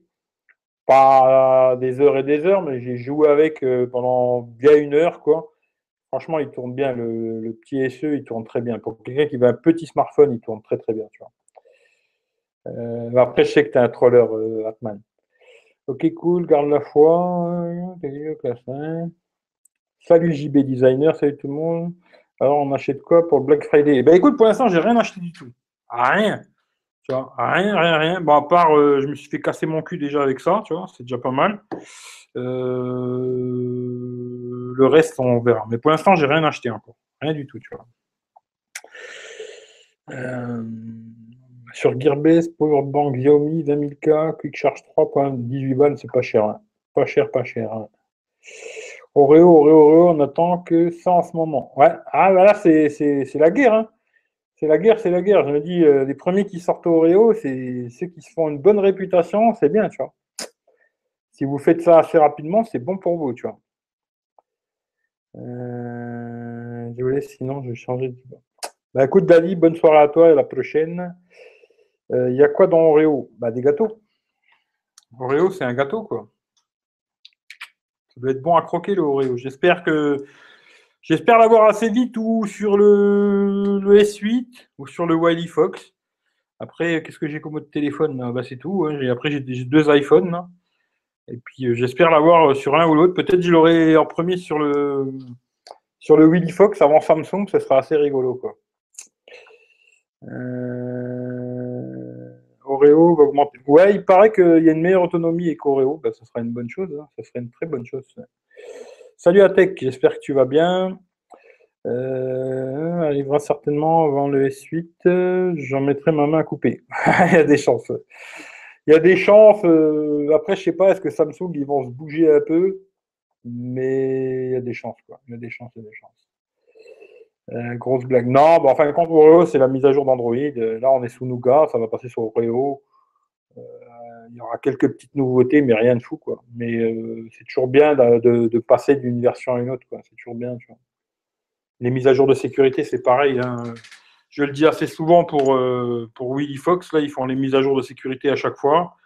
Speaker 1: Pas des heures et des heures, mais j'ai joué avec euh, pendant bien une heure, quoi. Franchement, il tourne bien. Le, petit SE, il tourne très bien. Pour quelqu'un qui veut un petit smartphone, il tourne très, très bien. Euh, après, je sais que tu un troller, euh, Atman. Ok, cool, garde la foi. Salut JB Designer, salut tout le monde. Alors, on achète quoi pour Black Friday? Eh ben, écoute, pour l'instant, j'ai rien acheté du tout. Rien. Tu vois, rien, rien, rien. Bon, à part, euh, je me suis fait casser mon cul déjà avec ça, tu vois, c'est déjà pas mal. Euh, le reste, on verra. Mais pour l'instant, j'ai rien acheté encore. Rien du tout, tu vois. Euh, sur Gearbest, Powerbank Xiaomi 20 000K, Quick Charge 3.18 balles, c'est pas cher. Hein. Pas cher, pas cher. Hein. Oreo, Oreo, Oreo, on attend que ça en ce moment. Ouais, ah bah là, c'est la guerre. Hein. C'est la guerre, c'est la guerre. Je me dis, euh, les premiers qui sortent Oreo, c'est ceux qui se font une bonne réputation, c'est bien, tu vois. Si vous faites ça assez rapidement, c'est bon pour vous, tu vois. Euh, je vous laisse, sinon je vais changer de. Bah écoute, Dali, bonne soirée à toi et à la prochaine. Il euh, y a quoi dans Oreo? Bah des gâteaux. Oreo, c'est un gâteau, quoi. Ça doit être bon à croquer le Oreo. J'espère que j'espère l'avoir assez vite ou sur le, S8 ou sur le Wiley Fox. Après, qu'est-ce que j'ai comme autre téléphone? Bah, C'est tout. Hein. Après, j'ai deux iPhones. Et puis, euh, j'espère l'avoir euh, sur l'un ou l'autre. Peut-être je l'aurai en premier sur le, sur le Willy Fox avant Samsung. Ça sera assez rigolo. Quoi. Euh, Oreo va augmenter. Ouais, il paraît qu'il y a une meilleure autonomie et qu'Oreo, bah, ça sera une bonne chose. Hein. Ça serait une très bonne chose. Salut Atec, j'espère que tu vas bien. Euh, arrivera certainement avant le S8. J'en mettrai ma main à couper. <laughs> il y a des chances. Il y a des chances. Euh, après, je sais pas, est-ce que Samsung ils vont se bouger un peu, mais il y a des chances, quoi. Il y a des chances, il y a des chances. Euh, grosse blague. Non, bah, enfin, quand Oreo, c'est la mise à jour d'Android. Euh, là, on est sous Nougat, ça va passer sur Oreo. Euh, il y aura quelques petites nouveautés, mais rien de fou, quoi. Mais c'est toujours bien de, passer d'une version à une autre. C'est toujours bien, tu vois. Les mises à jour de sécurité, c'est pareil. Hein. Je le dis assez souvent pour, pour Willy Fox. Là, ils font les mises à jour de sécurité à chaque fois.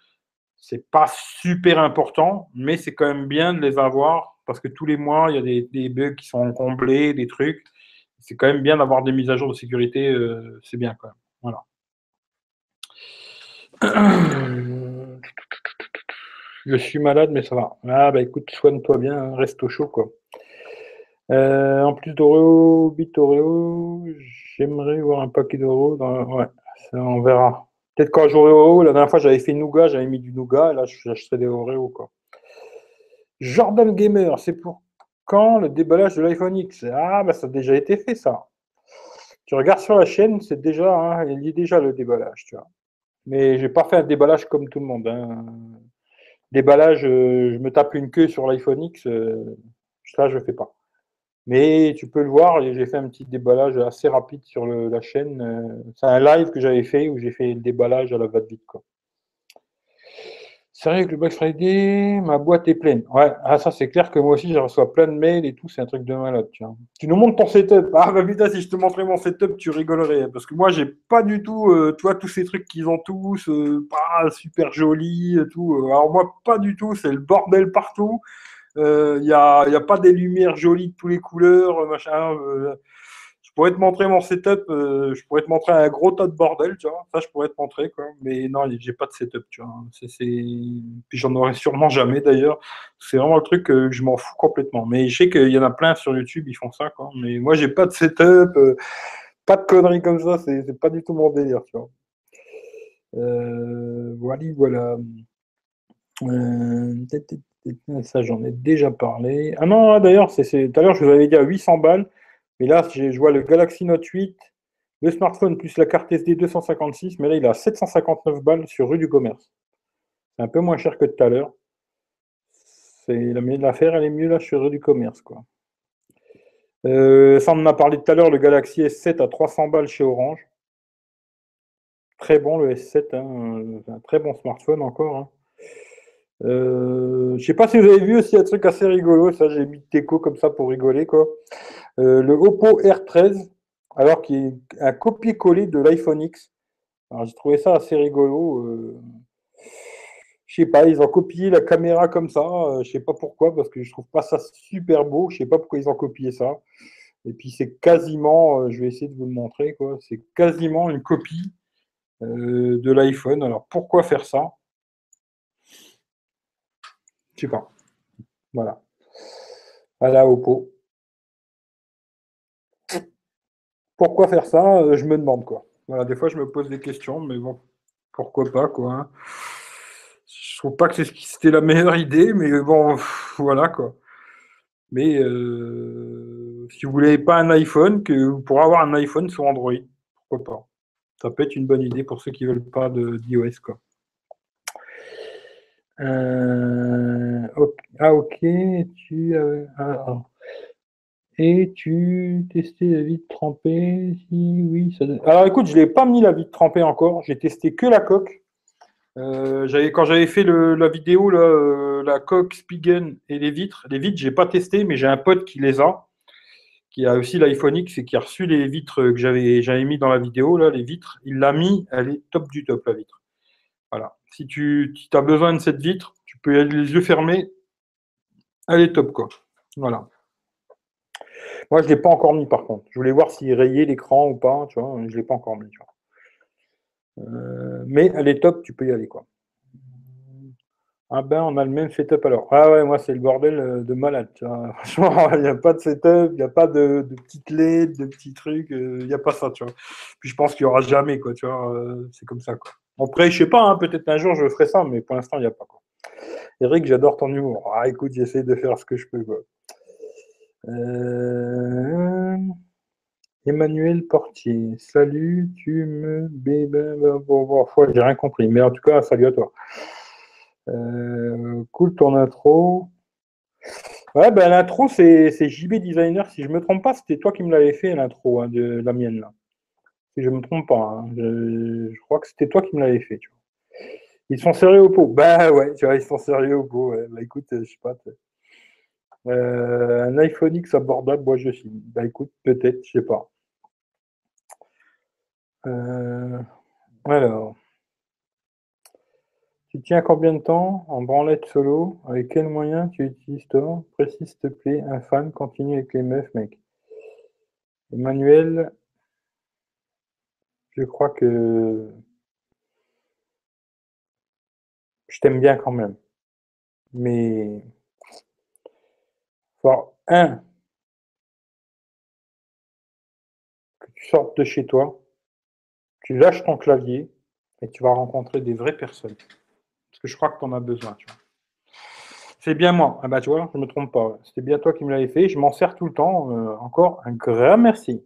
Speaker 1: C'est pas super important, mais c'est quand même bien de les avoir parce que tous les mois, il y a des bugs qui sont comblés, des trucs c'est quand même bien d'avoir des mises à jour de sécurité, euh, c'est bien quand même. Voilà. <clears throat> Je suis malade, mais ça va. Ah bah écoute, soigne-toi bien, hein, reste au chaud quoi. Euh, en plus d'Oreo, bit Oreo, j'aimerais voir un paquet d'Oreo. Ouais, on verra. Peut-être quand j'aurai Oreo, la dernière fois j'avais fait nougat, j'avais mis du nougat, là j'achèterai des Oreo quoi. Jordan Gamer, c'est pour quand le déballage de l'iPhone X? Ah, bah ça a déjà été fait, ça. Tu regardes sur la chaîne, c'est déjà, hein, il y a déjà le déballage, tu vois. Mais j'ai pas fait un déballage comme tout le monde. Hein. Déballage, euh, je me tape une queue sur l'iPhone X, euh, ça je fais pas. Mais tu peux le voir, j'ai fait un petit déballage assez rapide sur la chaîne. Euh, c'est un live que j'avais fait où j'ai fait le déballage à la va-vite. Quoi. Sérieux que le Black Friday, ma boîte est pleine. Ouais, ah, ça c'est clair que moi aussi je reçois plein de mails et tout, c'est un truc de malade. Tu, tu nous montres ton setup. Ah bah putain, si je te montrais mon setup, tu rigolerais. Parce que moi j'ai pas du tout, euh, tu vois, tous ces trucs qu'ils ont tous, euh, pas super jolis et tout. Euh, alors moi, pas du tout, c'est le bordel partout. Il n'y a, y a pas des lumières jolies de toutes les couleurs, machin pourrais te montrer mon setup, euh, je pourrais te montrer un gros tas de bordel, tu vois. Ça, je pourrais te montrer, quoi. Mais non, j'ai pas de setup, tu vois. C'est, Puis j'en aurai sûrement jamais, d'ailleurs. C'est vraiment le truc que je m'en fous complètement. Mais je sais qu'il y en a plein sur YouTube, ils font ça, quoi. Mais moi, j'ai pas de setup, euh, pas de conneries comme ça. C'est, pas du tout mon délire, tu vois. Euh, voilà, voilà. ça, j'en ai déjà parlé. Ah non, d'ailleurs, tout à l'heure, je vous avais dit à 800 balles. Mais là, je vois le Galaxy Note 8, le smartphone plus la carte SD 256, mais là, il a 759 balles sur rue du commerce. C'est un peu moins cher que tout à l'heure. L'affaire, elle est mieux là sur rue du commerce. Quoi. Euh, ça, on en a parlé tout à l'heure, le Galaxy S7 à 300 balles chez Orange. Très bon le S7, hein, un très bon smartphone encore. Hein. Euh, je sais pas si vous avez vu aussi un truc assez rigolo, ça j'ai mis Teco comme ça pour rigoler quoi. Euh, le Oppo R13, alors qui est un copier-coller de l'iPhone X. Alors j'ai trouvé ça assez rigolo. Euh, je sais pas, ils ont copié la caméra comme ça. Euh, je sais pas pourquoi, parce que je trouve pas ça super beau. Je sais pas pourquoi ils ont copié ça. Et puis c'est quasiment, euh, je vais essayer de vous le montrer quoi. C'est quasiment une copie de l'iPhone. Alors pourquoi faire ça? Sais pas. Voilà. À la Oppo. Pourquoi faire ça? Euh, Je me demande quoi. Voilà, des fois je me pose des questions, mais bon, pourquoi pas quoi. Hein. Je trouve pas que c'était la meilleure idée, mais bon, voilà quoi. Mais euh, si vous voulez pas un iPhone, que vous pourrez avoir un iPhone sur Android, pourquoi pas? Ça peut être une bonne idée pour ceux qui veulent pas d'iOS quoi. Euh, ah ok, tu ah, ah. Et tu testais la vitre trempée Si oui, ça Alors écoute, je l'ai pas mis la vitre trempée encore. J'ai testé que la coque. Euh, quand j'avais fait la vidéo, euh, la coque, Spigen et les vitres, les vitres, j'ai pas testé, mais j'ai un pote qui les a, qui a aussi l'iPhone X et qui a reçu les vitres que j'avais, j'avais mis dans la vidéo, là, les vitres. Il l'a mis, elle est top du top, la vitre. Si tu as besoin de cette vitre, tu peux y aller les yeux fermés. Elle est top, quoi. Voilà. Moi, je ne l'ai pas encore mis par contre. Je voulais voir s'il rayait l'écran ou pas. Je ne l'ai pas encore mis, euh, mais elle est top, tu peux y aller, quoi. Ah ben, on a le même setup alors. Ah ouais, moi, c'est le bordel euh, de malade. <laughs> Franchement, il n'y a pas de setup, il n'y a pas de, petites LED, de petits trucs, euh, il n'y a pas ça. Puis je pense qu'il n'y aura jamais, quoi, tu c'est comme ça, quoi. Après, je sais pas, hein, peut-être un jour je ferai ça, mais pour l'instant, il n'y a pas, quoi. Eric, j'adore ton humour. Ah, écoute, j'essaie de faire ce que je peux, quoi. Euh, Emmanuel Portier, salut, tu me bébé, j'ai rien compris, mais en tout cas, salut à toi. Euh, cool ton intro. Ouais, ben l'intro, c'est JB Designer, si je me trompe pas, c'était toi qui me l'avais fait, l'intro hein, de la mienne, là. Je me trompe pas, hein. je, crois que c'était toi qui me l'avais fait. Ils sont sérieux au pot. Bah ouais, tu vois, ils sont sérieux au pot. Bah écoute, je sais pas. Euh, un iPhone X abordable, moi je suis. Bah écoute, peut-être, je sais pas. Euh, alors. Tu tiens combien de temps en branlette solo? Avec quel moyen tu utilises toi Précise, s'il te plaît. Un fan, continue avec les meufs, mec. Emmanuel, je crois que je t'aime bien quand même. Mais un, que tu sortes de chez toi, tu lâches ton clavier et tu vas rencontrer des vraies personnes. Parce que je crois que tu en as besoin. C'est bien moi. Ah bah tu vois, je ne me trompe pas. C'était bien toi qui me l'avais fait. Je m'en sers tout le temps. Euh, encore un grand merci.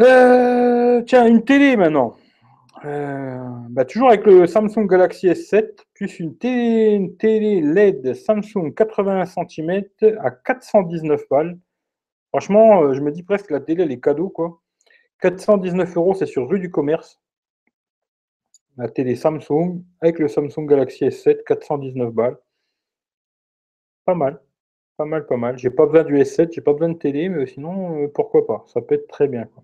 Speaker 1: Euh, tiens, une télé maintenant. Euh, bah, toujours avec le Samsung Galaxy S7, plus une télé, LED Samsung 81 cm à 419 balles. Franchement, euh, je me dis presque la télé, elle est cadeau, quoi. 419 euros, c'est sur rue du commerce. La télé Samsung avec le Samsung Galaxy S7, 419 balles. Pas mal. Pas mal, pas mal. J'ai pas besoin du S7, j'ai pas besoin de télé, mais sinon, pourquoi pas. Ça peut être très bien. Quoi.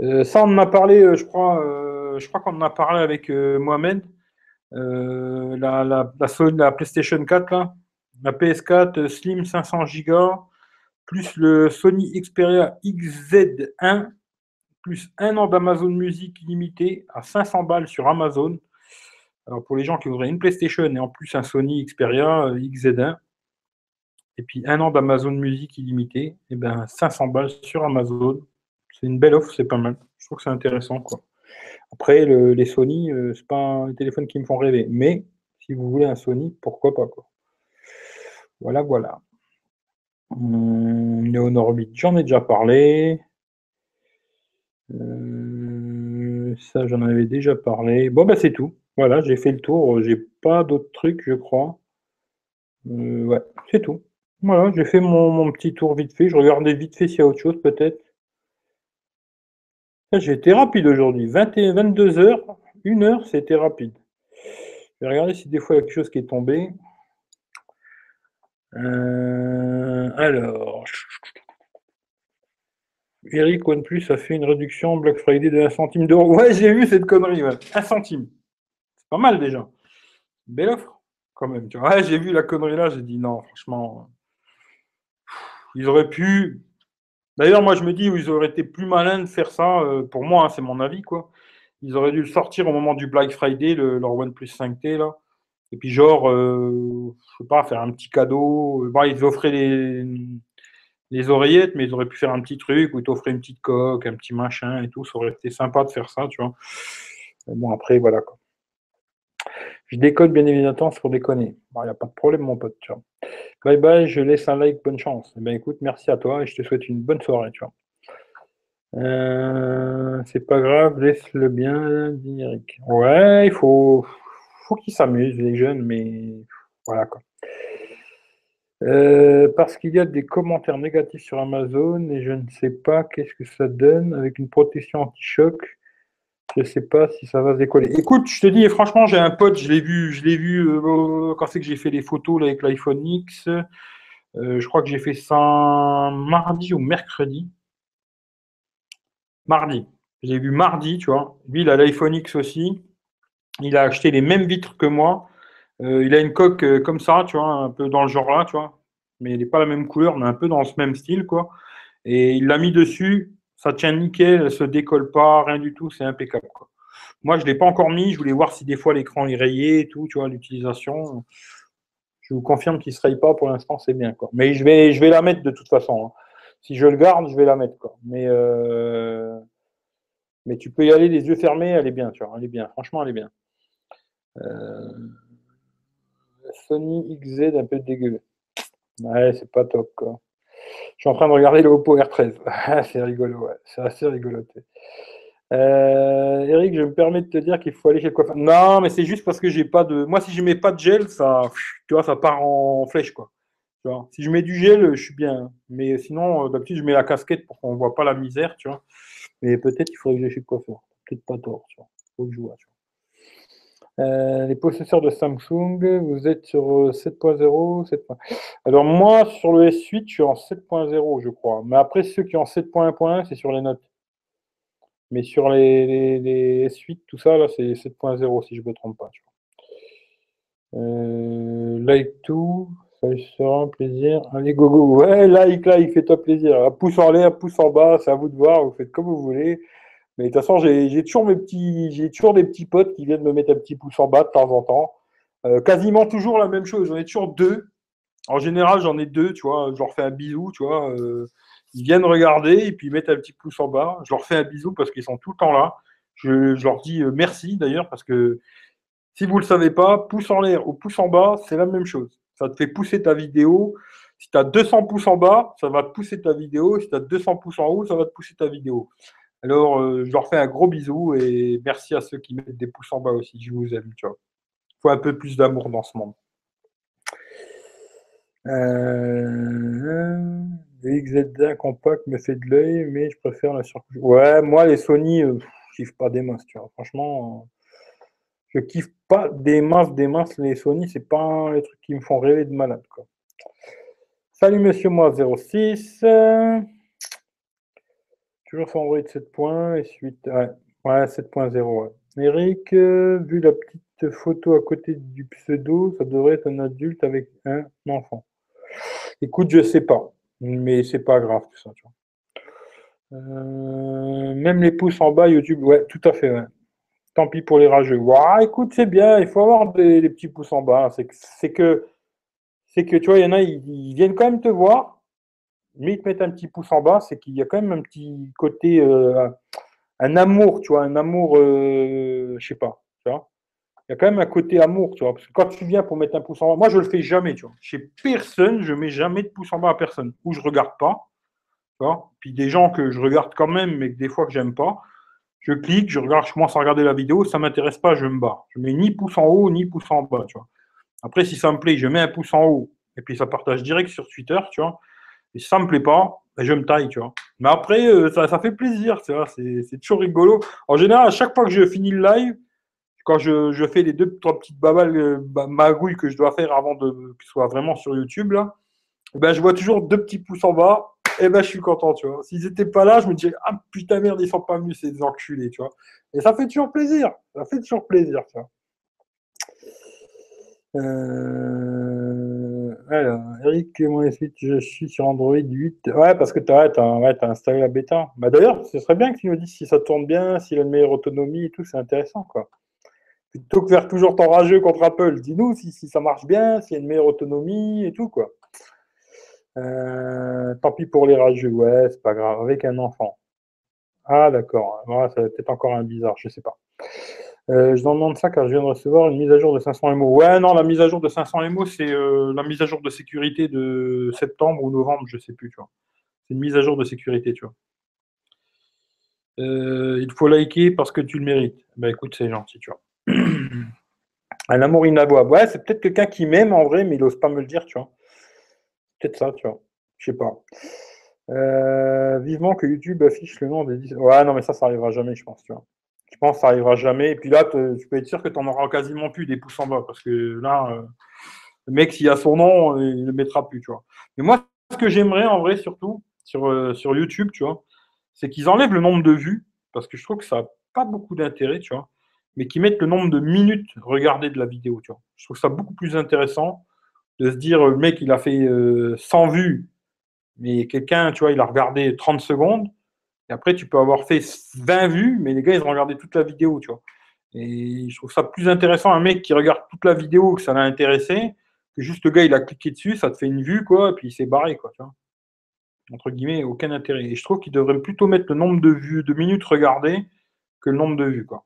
Speaker 1: Euh, ça, on en a parlé, euh, je crois, euh, je crois qu'on en a parlé avec Mohamed. La, la, la, PlayStation 4, la PS4 Slim 500 Go, plus le Sony Xperia XZ1, plus un an d'Amazon Music limité à 500 balles sur Amazon. Alors pour les gens qui voudraient une PlayStation et en plus un Sony Xperia XZ1, et puis un an d'Amazon Music illimité, et eh ben 500 balles sur Amazon une belle offre, c'est pas mal. Je trouve que c'est intéressant. Quoi. Après, les Sony, euh, c'est pas un téléphone qui me font rêver. Mais si vous voulez un Sony, pourquoi pas quoi. Voilà, voilà. Hum, j'en ai déjà parlé. Euh, ça, j'en avais déjà parlé. Bon, bah, c'est tout. Voilà, j'ai fait le tour. J'ai pas d'autres trucs, je crois. Euh, ouais, c'est tout. Voilà, j'ai fait mon, petit tour vite fait. Je regardais vite fait s'il y a autre chose, peut-être. J'ai été rapide aujourd'hui. 22 heures, 1 heure, c'était rapide. Je vais regarder si des fois il y a quelque chose qui est tombé. Euh, alors. Eric OnePlus a fait une réduction Black Friday de 1 centime d'euros. Ouais, j'ai vu cette connerie, ouais. 1 centime. C'est pas mal déjà. Belle offre, quand même. Ouais, j'ai vu la connerie là, j'ai dit non, franchement. Ils auraient pu. D'ailleurs, moi, je me dis, ils auraient été plus malins de faire ça. Euh, pour moi, hein, c'est mon avis, quoi. Ils auraient dû le sortir au moment du Black Friday, le, leur OnePlus 5T, là. Et puis, genre, euh, je sais pas, faire un petit cadeau. Ils offraient les, les oreillettes, mais ils auraient pu faire un petit truc où ils t'offraient une petite coque, un petit machin et tout. Ça aurait été sympa de faire ça, tu vois. bon, après, voilà, quoi. Je déconne, bien évidemment, c'est pour déconner. Il n'y a pas de problème, mon pote, tu vois. Bye bye, je laisse un like, bonne chance. Eh ben écoute, merci à toi et je te souhaite une bonne soirée, tu vois. Euh, c'est pas grave, laisse-le bien, dit. Ouais, il faut, faut qu'ils s'amusent, les jeunes, mais voilà quoi. Euh, parce qu'il y a des commentaires négatifs sur Amazon et je ne sais pas qu'est-ce que ça donne avec une protection anti-choc. Je ne sais pas si ça va se décoller. Écoute, je te dis, franchement, j'ai un pote, je l'ai vu, je l'ai vu euh, quand c'est que j'ai fait les photos avec l'iPhone X. Euh, je crois que j'ai fait ça mardi ou mercredi. Mardi. J'ai vu mardi, tu vois. Lui, il a l'iPhone X aussi. Il a acheté les mêmes vitres que moi. Euh, il a une coque comme ça, tu vois, un peu dans le genre là, tu vois. Mais il n'est pas la même couleur, mais un peu dans ce même style, quoi. Et il l'a mis dessus ça tient nickel, elle se décolle pas, rien du tout, c'est impeccable. Moi, je ne l'ai pas encore mis, je voulais voir si des fois l'écran est rayé et tout, tu vois, l'utilisation. Je vous confirme qu'il ne se raye pas pour l'instant, c'est bien. Quoi. Mais je vais, je vais la mettre de toute façon. Hein. Si je le garde, je vais la mettre. Quoi. Mais, euh, mais tu peux y aller les yeux fermés, elle est bien, tu vois, elle est bien. Franchement, elle est bien. Euh, Sony XZ un peu dégueu. Ouais, c'est pas top, quoi. Suis en train de regarder le Oppo R13. <laughs> c'est rigolo, ouais. C'est assez rigolo. Euh, Eric, je me permets de te dire qu'il faut aller chez le coiffeur. Non, mais c'est juste parce que j'ai pas de. Moi, si je mets pas de gel, ça, tu vois, ça part en flèche, quoi. Tu vois si je mets du gel, je suis bien. Mais sinon, euh, d'habitude, je mets la casquette pour qu'on voit pas la misère, tu vois. Mais peut-être qu'il faudrait que j'aille chez le coiffeur. Peut-être pas tort, tu vois. Faut que je vois, tu vois. Euh, les possesseurs de Samsung, vous êtes sur 7.0 euh, Alors moi, sur le S8, je suis en 7.0, je crois. Mais après, ceux qui ont 7.1.1, c'est sur les notes. Mais sur les, S8, tout ça, là, c'est 7.0, si je ne me trompe pas. Euh, like tout, ça sera un plaisir. Allez, go, go. Ouais, like, like, fais-toi plaisir. pouce en l'air, pouce en bas, c'est à vous de voir, vous faites comme vous voulez. Mais de toute façon, j'ai toujours mes petits, j'ai toujours des petits potes qui viennent me mettre un petit pouce en bas de temps en temps. Euh, quasiment toujours la même chose. J'en ai toujours deux. En général, j'en ai deux, tu vois. Je leur fais un bisou, tu vois. Euh, ils viennent regarder et puis ils mettent un petit pouce en bas. Je leur fais un bisou parce qu'ils sont tout le temps là. Je, leur dis euh, merci d'ailleurs parce que si vous ne le savez pas, pouce en l'air ou pouce en bas, c'est la même chose. Ça te fait pousser ta vidéo. Si tu as 200 pouces en bas, ça va pousser ta vidéo. Si tu as 200 pouces en haut, ça va te pousser ta vidéo. Alors, euh, je leur fais un gros bisou et merci à ceux qui mettent des pouces en bas aussi. Je vous aime, tu vois. Il faut un peu plus d'amour dans ce monde. Euh, XZ1 compact me fait de l'œil, mais je préfère la surcouche. Ouais, moi, les Sony, euh, je kiffe pas des masses, tu vois. Franchement, je kiffe pas des masses, des masses. Les Sony, c'est pas les trucs qui me font rêver de malade, quoi. Salut, monsieur moi 06. Toujours sur Android 7 points et suite. Ouais, ouais 7.0. Eric, euh, vu la petite photo à côté du pseudo, ça devrait être un adulte avec un enfant. Écoute, je sais pas, mais c'est pas grave tout ça. Euh, même les pouces en bas, YouTube, ouais, tout à fait. Tant pis pour les rageux. Ouais, écoute, c'est bien, il faut avoir des, petits pouces en bas. C'est que, c'est que, tu vois, il y en a, ils viennent quand même te voir, mais ils te un petit pouce en bas, c'est qu'il y a quand même un petit côté, euh, un amour, tu vois, un amour, euh, je sais pas, tu vois. il y a quand même un côté amour, tu vois. Parce que quand tu viens pour mettre un pouce en bas, moi je le fais jamais, tu vois. Chez personne, je mets jamais de pouce en bas à personne. Ou je regarde pas. Tu vois. Puis des gens que je regarde quand même, mais que des fois que j'aime pas, je clique, je regarde, je commence à regarder la vidéo, ça m'intéresse pas, je me bats. Je mets ni pouce en haut, ni pouce en bas, tu vois. Après, si ça me plaît, je mets un pouce en haut, et puis ça partage direct sur Twitter, tu vois. Si ça me plaît pas, ben, je me taille, tu vois. Mais après, euh, ça, ça fait plaisir. C'est toujours rigolo. En général, à chaque fois que je finis le live, quand je, fais les deux, trois petites babales, euh, magouilles que je dois faire avant de que ce soit vraiment sur YouTube, là, ben, je vois toujours deux petits pouces en bas, et ben je suis content, tu vois. S'ils n'étaient pas là, je me disais, ah putain merde, ils sont pas venus, ces enculés, tu vois. Et ça fait toujours plaisir, ça fait toujours plaisir, tu vois. Euh... Alors, Eric, moi je suis sur Android 8. Ouais, parce que tu as, installé la bêta. Bah, D'ailleurs, ce serait bien que tu nous dises si ça tourne bien, s'il a une meilleure autonomie et tout, c'est intéressant. quoi. Plutôt que faire toujours ton rageux contre Apple, dis-nous si, ça marche bien, s'il y a une meilleure autonomie et tout. quoi. Euh, tant pis pour les rageux, ouais, c'est pas grave, avec un enfant. Ah, d'accord. ça va peut-être encore un bizarre, je sais pas. Euh, je demande ça car je viens de recevoir une mise à jour de 500 MO. Ouais, non, la mise à jour de 500 MO, c'est euh, la mise à jour de sécurité de septembre ou novembre, je sais plus, tu vois. C'est une mise à jour de sécurité, tu vois. Euh, il faut liker parce que tu le mérites. Bah écoute, c'est gentil, tu vois. Un amour inavouable. Ouais, c'est peut-être quelqu'un qui m'aime en vrai, mais il n'ose pas me le dire, tu vois. Peut-être ça, tu vois. Je sais pas. vivement que YouTube affiche le nom des. Ouais, non, mais ça, ça arrivera jamais, je pense, tu vois. Je pense que ça n'arrivera jamais. Et puis là, tu peux être sûr que tu n'en auras quasiment plus des pouces en bas. Parce que là, euh, le mec, s'il a son nom, il ne le mettra plus. Mais moi, ce que j'aimerais en vrai, surtout, sur, euh, sur YouTube, tu vois, c'est qu'ils enlèvent le nombre de vues. Parce que je trouve que ça n'a pas beaucoup d'intérêt, tu vois. Mais qu'ils mettent le nombre de minutes regardées de la vidéo, tu vois. Je trouve ça beaucoup plus intéressant de se dire, le mec, il a fait 100 euh, vues, mais quelqu'un, tu vois, il a regardé 30 secondes et après, tu peux avoir fait 20 vues, mais les gars, ils ont regardé toute la vidéo, tu vois. Et je trouve ça plus intéressant un mec qui regarde toute la vidéo, que ça l'a intéressé, que juste le gars, il a cliqué dessus, ça te fait une vue, quoi, et puis il s'est barré, quoi. Entre guillemets, aucun intérêt. Et je trouve qu'ils devraient plutôt mettre le nombre de vues, de minutes regardées, que le nombre de vues, quoi.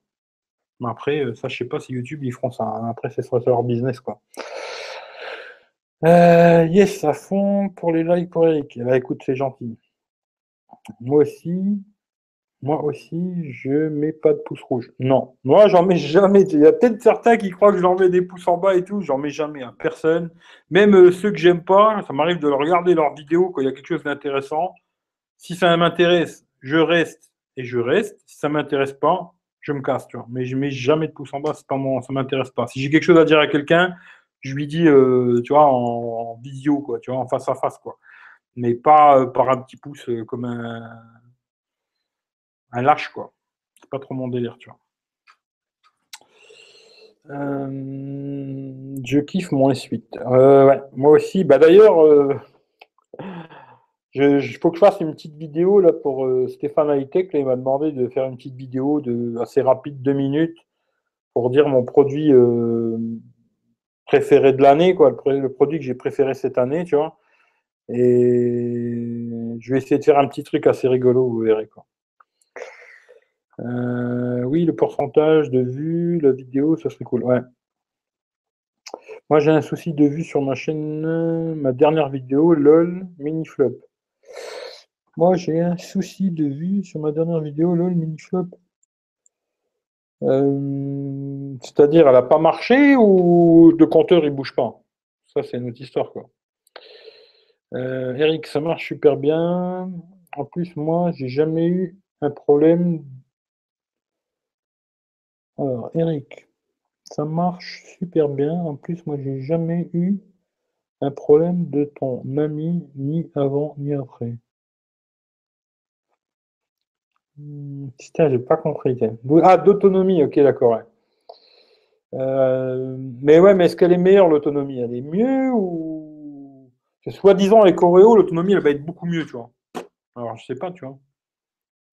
Speaker 1: Mais après, euh, ça, je sais pas si YouTube, ils feront ça. Après, c'est sur leur business, quoi. Euh, yes, à fond pour les likes pour Eric. Là, écoute, c'est gentil. Moi aussi, moi aussi, je mets pas de pouce rouge. Non, moi, j'en mets jamais. Il y a peut-être certains qui croient que j'en mets des pouces en bas et tout. J'en mets jamais personne. Même euh, ceux que j'aime pas, ça m'arrive de regarder leurs vidéos quand il y a quelque chose d'intéressant. Si ça m'intéresse, je reste et je reste. Si ça m'intéresse pas, je me casse. Mais je mets jamais de pouce en bas, c'est pas moi, ça m'intéresse pas. Si j'ai quelque chose à dire à quelqu'un, je lui dis, euh, tu vois, en, en, visio, quoi, tu vois, en face à face, quoi mais pas euh, par un petit pouce euh, comme un, lâche, quoi. C'est pas trop mon délire, tu vois. Euh, je kiffe mon S8. moi aussi. Bah d'ailleurs, il faut que je fasse une petite vidéo là pour Stéphane Hightech. il m'a demandé de faire une petite vidéo de assez rapide, deux minutes, pour dire mon produit préféré de l'année, quoi, le, produit que j'ai préféré cette année, tu vois. Et je vais essayer de faire un petit truc assez rigolo, vous verrez quoi. Euh, oui, le pourcentage de vues, la vidéo, ça serait cool. Moi, j'ai un souci de vue sur ma chaîne, ma dernière vidéo, LOL mini flop. Moi, j'ai un souci de vue sur ma dernière vidéo, LOL mini flop. Euh, c'est-à-dire, elle n'a pas marché ou le compteur il bouge pas? Ça, c'est une autre histoire, quoi. Euh, Eric, ça marche super bien. En plus, moi, j'ai jamais eu un problème. Alors, Eric, ça marche super bien. En plus, moi, j'ai jamais eu un problème de ton ami, ni avant, ni après. Hmm, putain, j'ai pas compris. Ah, d'autonomie, ok, d'accord. Euh, mais ouais, mais est-ce qu'elle est meilleure l'autonomie? Elle est mieux ou Soi-disant, les choréos, l'autonomie, elle va être beaucoup mieux, tu vois. Alors, je sais pas, tu vois.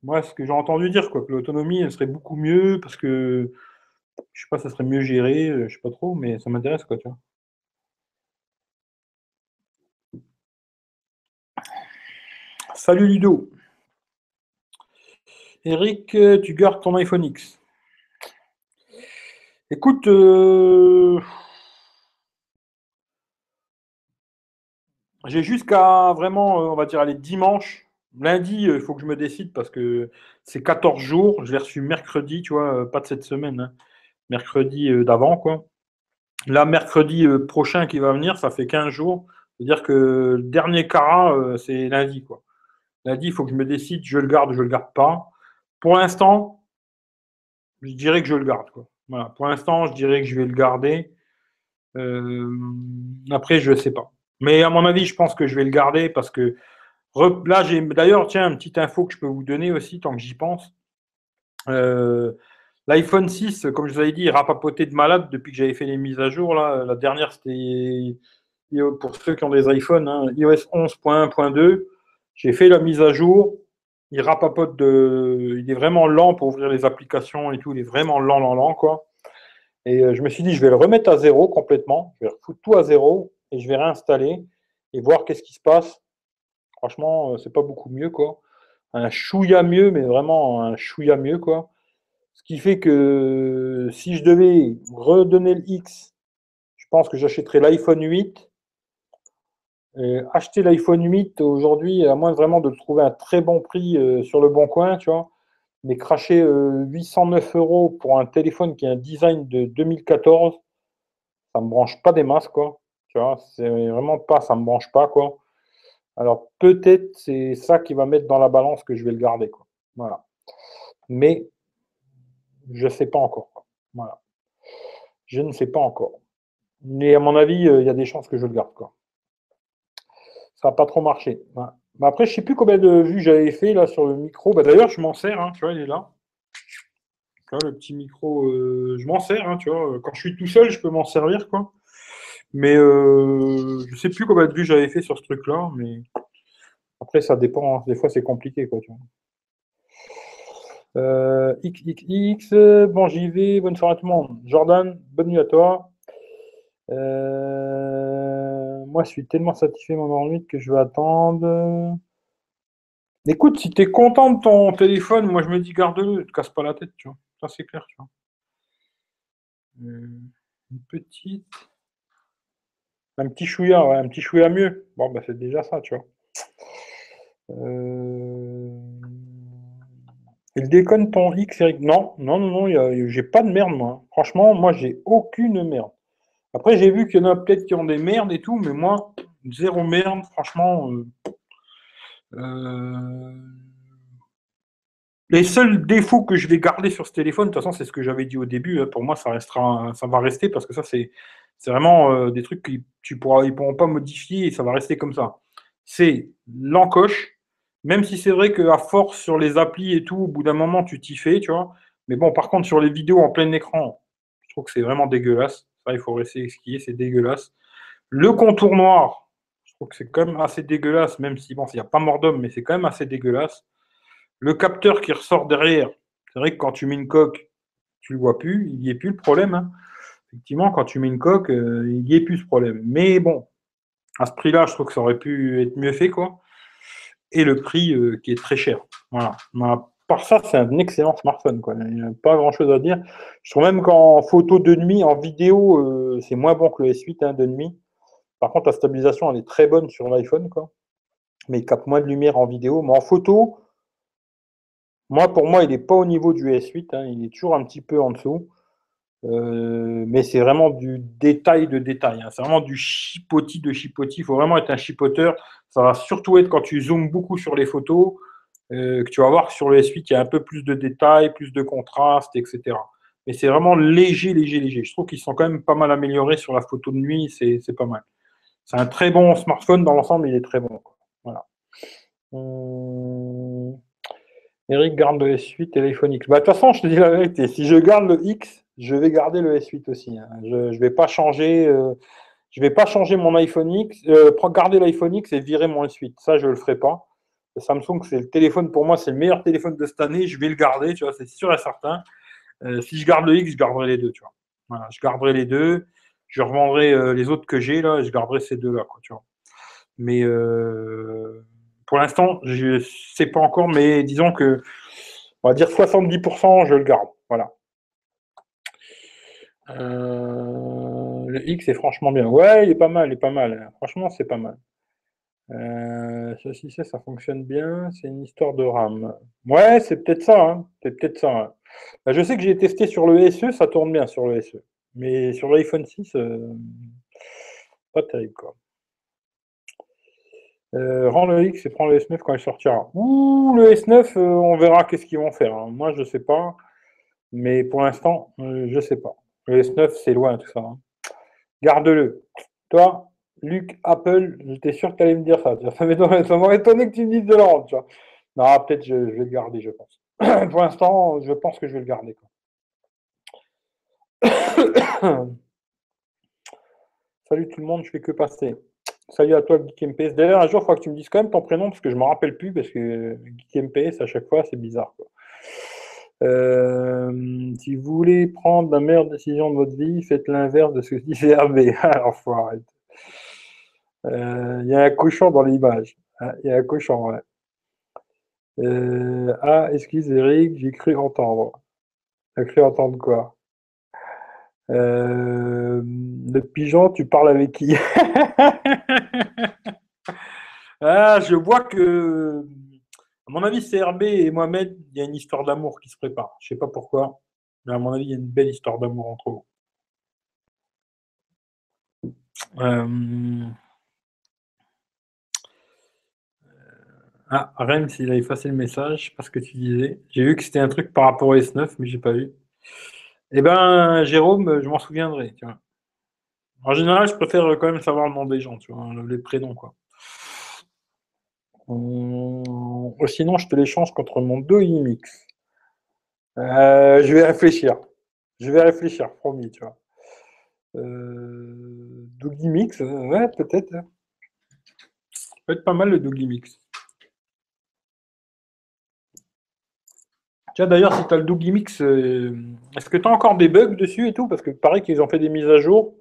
Speaker 1: Moi, ce que j'ai entendu dire, quoi, que l'autonomie, elle serait beaucoup mieux parce que, je sais pas, ça serait mieux géré, euh, je sais pas trop, mais ça m'intéresse, quoi, tu vois. Salut Ludo. Eric, tu gardes ton iPhone X. Écoute, euh, j'ai jusqu'à vraiment, euh, on va dire, aller dimanche. Lundi, il faut que je me décide parce que c'est 14 jours. Je l'ai reçu mercredi, tu vois, pas de cette semaine. Hein. Mercredi d'avant, quoi. Là, mercredi prochain qui va venir, ça fait 15 jours. C'est-à-dire que le dernier cara, c'est lundi, quoi. Lundi, il faut que je me décide, je le garde, je le garde pas. Pour l'instant, je dirais que je le garde, quoi. Pour l'instant, je dirais que je vais le garder. Euh, après, je ne sais pas. Mais à mon avis, je pense que je vais le garder parce que là, j'ai d'ailleurs, tiens, une petite info que je peux vous donner aussi tant que j'y pense. Euh, L'iPhone 6, comme je vous avais dit, il rapapoté de malade depuis que j'avais fait les mises à jour. Là. La dernière, c'était pour ceux qui ont des iPhones, hein, iOS 11.1.2. J'ai fait la mise à jour il rapapote de. Il est vraiment lent pour ouvrir les applications et tout. Il est vraiment lent, lent, lent, quoi. Et euh, je me suis dit, je vais le remettre à zéro complètement. Je vais refoutre tout à zéro et je vais réinstaller et voir qu'est-ce qui se passe. Franchement, euh, c'est pas beaucoup mieux, quoi. Un chouïa mieux, mais vraiment un chouïa mieux, quoi. Ce qui fait que si je devais redonner le X, je pense que j'achèterais l'iPhone 8 acheter l'iPhone 8 aujourd'hui, à moins vraiment de trouver un très bon prix euh, sur le bon coin, tu vois, mais cracher 809 euh, euros pour un téléphone qui a un design de 2014, ça me branche pas des masses, quoi. C'est vraiment pas, ça me branche pas, quoi. Alors peut-être c'est ça qui va mettre dans la balance que je vais le garder, quoi. Voilà. Mais je ne sais pas encore. Voilà. Je ne sais pas encore. Mais à mon avis, euh, il y a des chances que je le garde, quoi ça n'a pas trop marché. Après, je ne sais plus combien de vues j'avais fait là sur le micro. Bah, D'ailleurs, je m'en sers, hein, tu vois, il est là. le petit micro, euh, je m'en sers, hein, tu vois. Quand je suis tout seul, je peux m'en servir, quoi. Mais euh, je ne sais plus combien de vues j'avais fait sur ce truc-là, mais après, ça dépend. Hein. Des fois, c'est compliqué, quoi, vois. Euh, XXX, bon, j'y vais. Bonne soirée à tout le monde. Jordan, bonne nuit à toi. Euh, moi, je suis tellement satisfait mon Android que je vais attendre. Écoute, si tu es content de ton téléphone, moi je me dis garde-le, ne te casse pas la tête, tu vois. Ça c'est clair, tu vois. Euh, une petite. Un petit chouïa, un petit chouïa mieux. Bon, bah c'est déjà ça, tu vois. Euh... Il déconne ton X, Eric. Non, non, non, non, j'ai pas de merde, moi. Franchement, moi, j'ai aucune merde. Après, j'ai vu qu'il y en a peut-être qui ont des merdes et tout, mais moi, zéro merde, franchement. Euh, euh, les seuls défauts que je vais garder sur ce téléphone, de toute façon, c'est ce que j'avais dit au début. Hein, pour moi, ça restera, ça va rester parce que ça, c'est, vraiment euh, des trucs qu'ils tu pourras, ils pourront pas modifier et ça va rester comme ça. C'est l'encoche, même si c'est vrai qu'à force sur les applis et tout, au bout d'un moment, tu t'y fais, tu vois. Mais bon, par contre, sur les vidéos en plein écran, je trouve que c'est vraiment dégueulasse il faut rester skier, c'est dégueulasse. Le contour noir, je trouve que c'est quand même assez dégueulasse, même si, bon, il n'y a pas mort d'homme, mais c'est quand même assez dégueulasse. Le capteur qui ressort derrière, c'est vrai que quand tu mets une coque, tu ne le vois plus, il n'y est plus le problème. Hein. Effectivement, quand tu mets une coque, euh, il n'y est plus ce problème. Mais bon, à ce prix-là, je trouve que ça aurait pu être mieux fait, quoi. Et le prix euh, qui est très cher. Voilà par ça, c'est un excellent smartphone. Quoi. Il n'y a pas grand-chose à dire. Je trouve même qu'en photo de nuit, en vidéo, euh, c'est moins bon que le S8 hein, de nuit. Par contre, la stabilisation, elle est très bonne sur l'iPhone. Quoi. Mais il capte moins de lumière en vidéo. Mais en photo, moi, pour moi, il n'est pas au niveau du S8. Hein. il est toujours un petit peu en dessous. Euh, mais c'est vraiment du détail de détail. Hein. C'est vraiment du chipotis de chipotis. Il faut vraiment être un chipoteur. Ça va surtout être quand tu zoomes beaucoup sur les photos. Euh, que tu vas voir sur le S8, il y a un peu plus de détails, plus de contraste, etc. Mais c'est vraiment léger, léger, léger. Je trouve qu'ils sont quand même pas mal améliorés sur la photo de nuit, c'est pas mal. C'est un très bon smartphone dans l'ensemble, il est très bon. Voilà. Hum... Eric garde le S8 et l'iPhone X. Bah, de toute façon, je te dis la vérité, si je garde le X, je vais garder le S8 aussi. Hein. Je ne vais pas changer. Euh, je vais pas changer mon iPhone X, euh, garder l'iPhone X et virer mon S8. Ça, je ne le ferai pas. Samsung, c'est le téléphone pour moi, c'est le meilleur téléphone de cette année. Je vais le garder, tu vois, c'est sûr et certain. Euh, si je garde le X, je garderai les deux, tu vois. Voilà, je garderai les deux. Je revendrai les autres que j'ai là, et je garderai ces deux-là, quoi, tu vois. Mais pour l'instant, je ne sais pas encore, mais disons que, on va dire 70%, je le garde. Voilà. Euh, le X est franchement bien. Ouais, il est pas mal, il est pas mal. Franchement, c'est pas mal. Euh, ceci, ça, ça fonctionne bien. C'est une histoire de RAM. Ouais, c'est peut-être ça. Hein. C'est peut-être ça. Bah, je sais que j'ai testé sur le SE, ça tourne bien sur le SE. Mais sur l'iPhone 6, euh, pas terrible quoi. Rends le X et prends le S9 quand il sortira. Ouh, le S9, euh, on verra qu'est-ce qu'ils vont faire. hein. Moi, je sais pas. Mais pour l'instant, je sais pas. Le S9, c'est loin tout ça. hein. Garde-le. Toi, Luc, Apple, j'étais sûr que tu allais me dire ça. <laughs> Ça m'aurait étonné que tu me dises de vois. Non, peut-être je, je vais le garder, je pense. <clears throat> pour l'instant, je pense que je vais le garder. <coughs> Salut tout le monde, je fais que passer. Salut à toi, Geek MPS. D'ailleurs, un jour, il faudra que tu me dises quand même ton prénom parce que je ne me rappelle plus parce que Geek MPS, à chaque fois, c'est bizarre. Euh, si vous voulez prendre la meilleure décision de votre vie, faites l'inverse de ce que dit VRB. <laughs> Alors, faut arrêter. Euh, Il y a un cochon dans l'image. Ah, Il y a un cochon, ouais. Euh, ah, excuse Eric, j'ai cru entendre. T'as cru entendre quoi? Le pigeon, tu parles avec qui? <laughs> Ah, je vois que, à mon avis, CRB et Mohamed, il y a une histoire d'amour qui se prépare. Je sais pas pourquoi, mais à mon avis, il y a une belle histoire d'amour entre eux. Euh, Ah, Rems, il a effacé le message parce que tu disais. J'ai vu que c'était un truc par rapport au S9, mais j'ai pas vu. Eh ben, Jérôme, je m'en souviendrai. En général, je préfère quand même savoir le nom des gens, tu vois, les prénoms, quoi. Hum, Sinon, je te l'échange contre mon Doggy Mix. Euh, je vais réfléchir. Je vais réfléchir, promis, tu vois. Euh, ouais, peut-être. hein. Ça peut être pas mal le Doggy Mix. Tiens, d'ailleurs, si tu as le Doggy Mix, euh, est-ce que tu as encore des bugs dessus et tout? Parce que pareil qu'ils ont fait des mises à jour.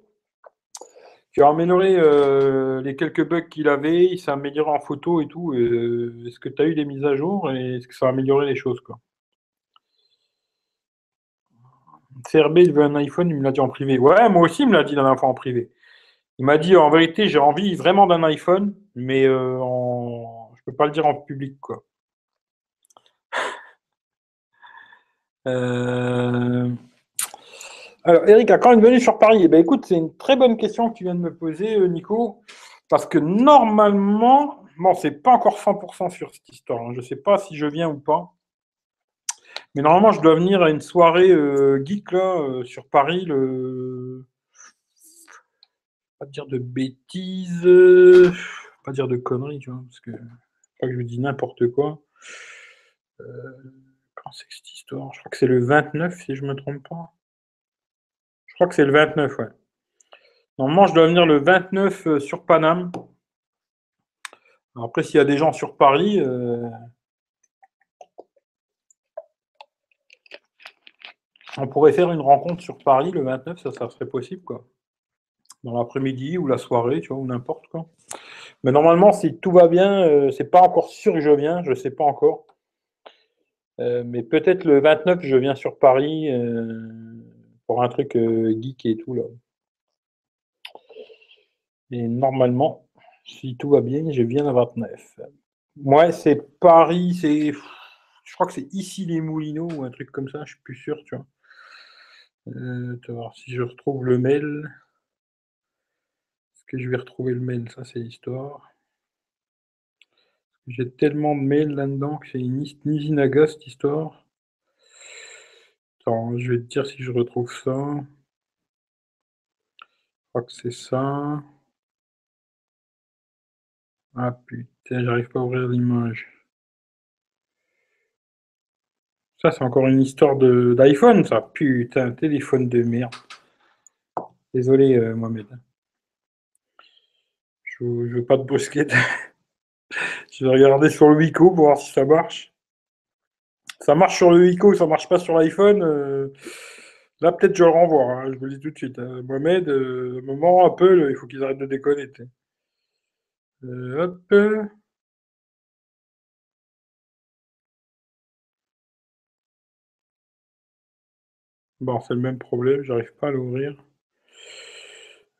Speaker 1: Qui ont amélioré euh, les quelques bugs qu'il avait, il s'est amélioré en photo et tout. euh, est-ce que tu as eu des mises à jour et est-ce que ça a amélioré les choses quoi? CRB, il veut un iPhone, il me l'a dit en privé. Ouais, moi aussi, il me l'a dit la dernière fois en privé. Il m'a dit en vérité, j'ai envie vraiment d'un iPhone, mais euh, je peux pas le dire en public quoi. <laughs> Alors, Eric, à quand une venue sur Paris? Eh ben, écoute, c'est une très bonne question que tu viens de me poser, euh, Nico, parce que normalement, bon, c'est pas encore 100% sur cette histoire. hein. Je sais pas si je viens ou pas, mais normalement, je dois venir à une soirée euh, geek là euh, sur Paris. Le, pas dire de bêtises, euh, pas dire de conneries, tu vois, parce que pas que je dis n'importe quoi. Quand c'est cette histoire? Je crois que c'est le 29, si je me trompe pas. Je crois que c'est le 29, ouais. Normalement, je dois venir le 29 euh, sur Paname. Après, s'il y a des gens sur Paris, euh, on pourrait faire une rencontre sur Paris le 29, ça, ça serait possible, quoi. Dans l'après-midi ou la soirée, tu vois, ou n'importe quoi. Mais normalement, si tout va bien, euh, c'est pas encore sûr que je viens, je sais pas encore. Euh, mais peut-être le 29, je viens sur Paris pour un truc euh, geek et tout là. Et normalement, si tout va bien, je viens le 29. Ouais, c'est Paris, c'est. Je crois que c'est ici les Moulineaux ou un truc comme ça, je suis plus sûr, tu vois. Euh, voir si je retrouve le mail. Est-ce que je vais retrouver le mail? Ça, c'est l'histoire. J'ai tellement de mails là-dedans que c'est une à cette histoire. Attends, je vais te dire si je retrouve ça. Je crois que c'est ça. Ah putain, j'arrive pas à ouvrir l'image. Ça, c'est encore une histoire de d'iPhone, ça. Putain, téléphone de merde. Désolé, euh, Mohamed. Je, veux pas te brusquer. <laughs> je vais regarder sur le Wico pour voir si ça marche. Ça marche sur le Wico, ça marche pas sur l'iPhone. euh, Là, peut-être je le renvoie, hein, je vous le dis tout de suite. hein. Mohamed, euh, moment, Apple, il faut qu'ils arrêtent de déconner. Euh, hop. Bon, c'est le même problème, j'arrive pas à l'ouvrir.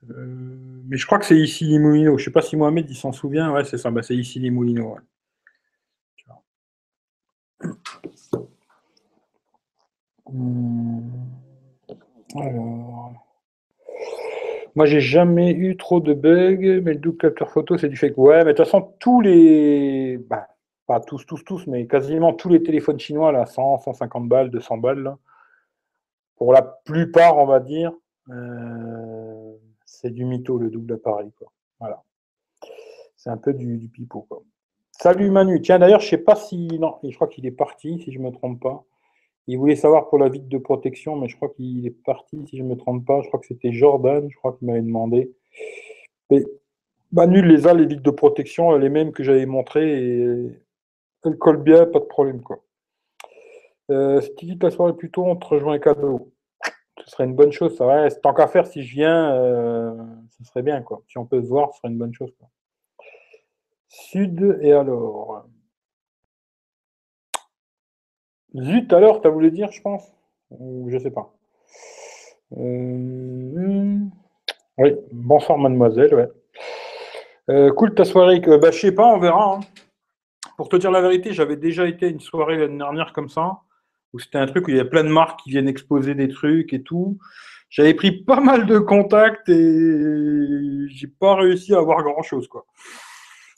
Speaker 1: Euh, mais je crois que c'est ici les Moulineaux. Je sais pas si Mohamed s'en souvient. Ouais, c'est ça. Bah, c'est ici les Moulineaux. Hmm. Alors. Moi, j'ai jamais eu trop de bugs, mais le double capteur photo, c'est du fait que, ouais, mais de toute façon, tous les, bah, pas tous, tous, tous, mais quasiment tous les téléphones chinois, là, 100, 150 balles, 200 balles, là, pour la plupart, on va dire, euh, c'est du mytho, le double appareil, quoi. Voilà. C'est un peu du, pipeau, quoi. Salut Manu. Tiens, d'ailleurs, je sais pas si, non, je crois qu'il est parti, si je me trompe pas. Il voulait savoir pour la vitre de protection, mais je crois qu'il est parti, si je ne me trompe pas. Je crois que c'était Jordan, je crois qu'il m'avait demandé. Mais Manu les a, les vitres de protection, les mêmes que j'avais montrées, et elles collent bien, pas de problème. Quoi. Euh, si tu dis la soirée plus tôt, on te rejoint cadeau. Ce serait une bonne chose. Ça, ouais, tant qu'à faire, si je viens, euh, ce serait bien. Quoi. Si on peut se voir, ce serait une bonne chose. Sud, et alors? Zut, alors, tu as voulu dire, je pense Ou je sais pas. Euh, oui, bonsoir mademoiselle, ouais. Euh, cool ta soirée. Bah, je sais pas, on verra. Hein. Pour te dire la vérité, j'avais déjà été à une soirée l'année dernière comme ça, où c'était un truc où il y a plein de marques qui viennent exposer des trucs et tout. J'avais pris pas mal de contacts et j'ai pas réussi à avoir grand chose, quoi.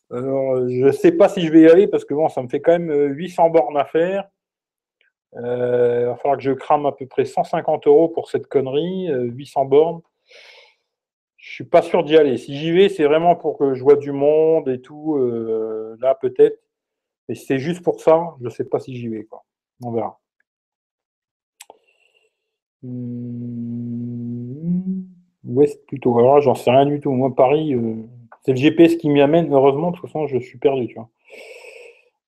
Speaker 1: Alors, je sais pas si je vais y aller parce que bon, ça me fait quand même 800 bornes à faire. Euh, il va falloir que je crame à peu près 150 euros pour cette connerie, 800 euh, bornes. Je suis pas sûr d'y aller. Si j'y vais, c'est vraiment pour que je vois du monde et tout. Euh, là, peut-être. Mais c'est juste pour ça, je ne sais pas si j'y vais. On verra. Mmh. Ouest plutôt. Alors j'en sais rien du tout. Moi, Paris, c'est le GPS qui m'y amène. Heureusement, de toute façon, je suis perdu.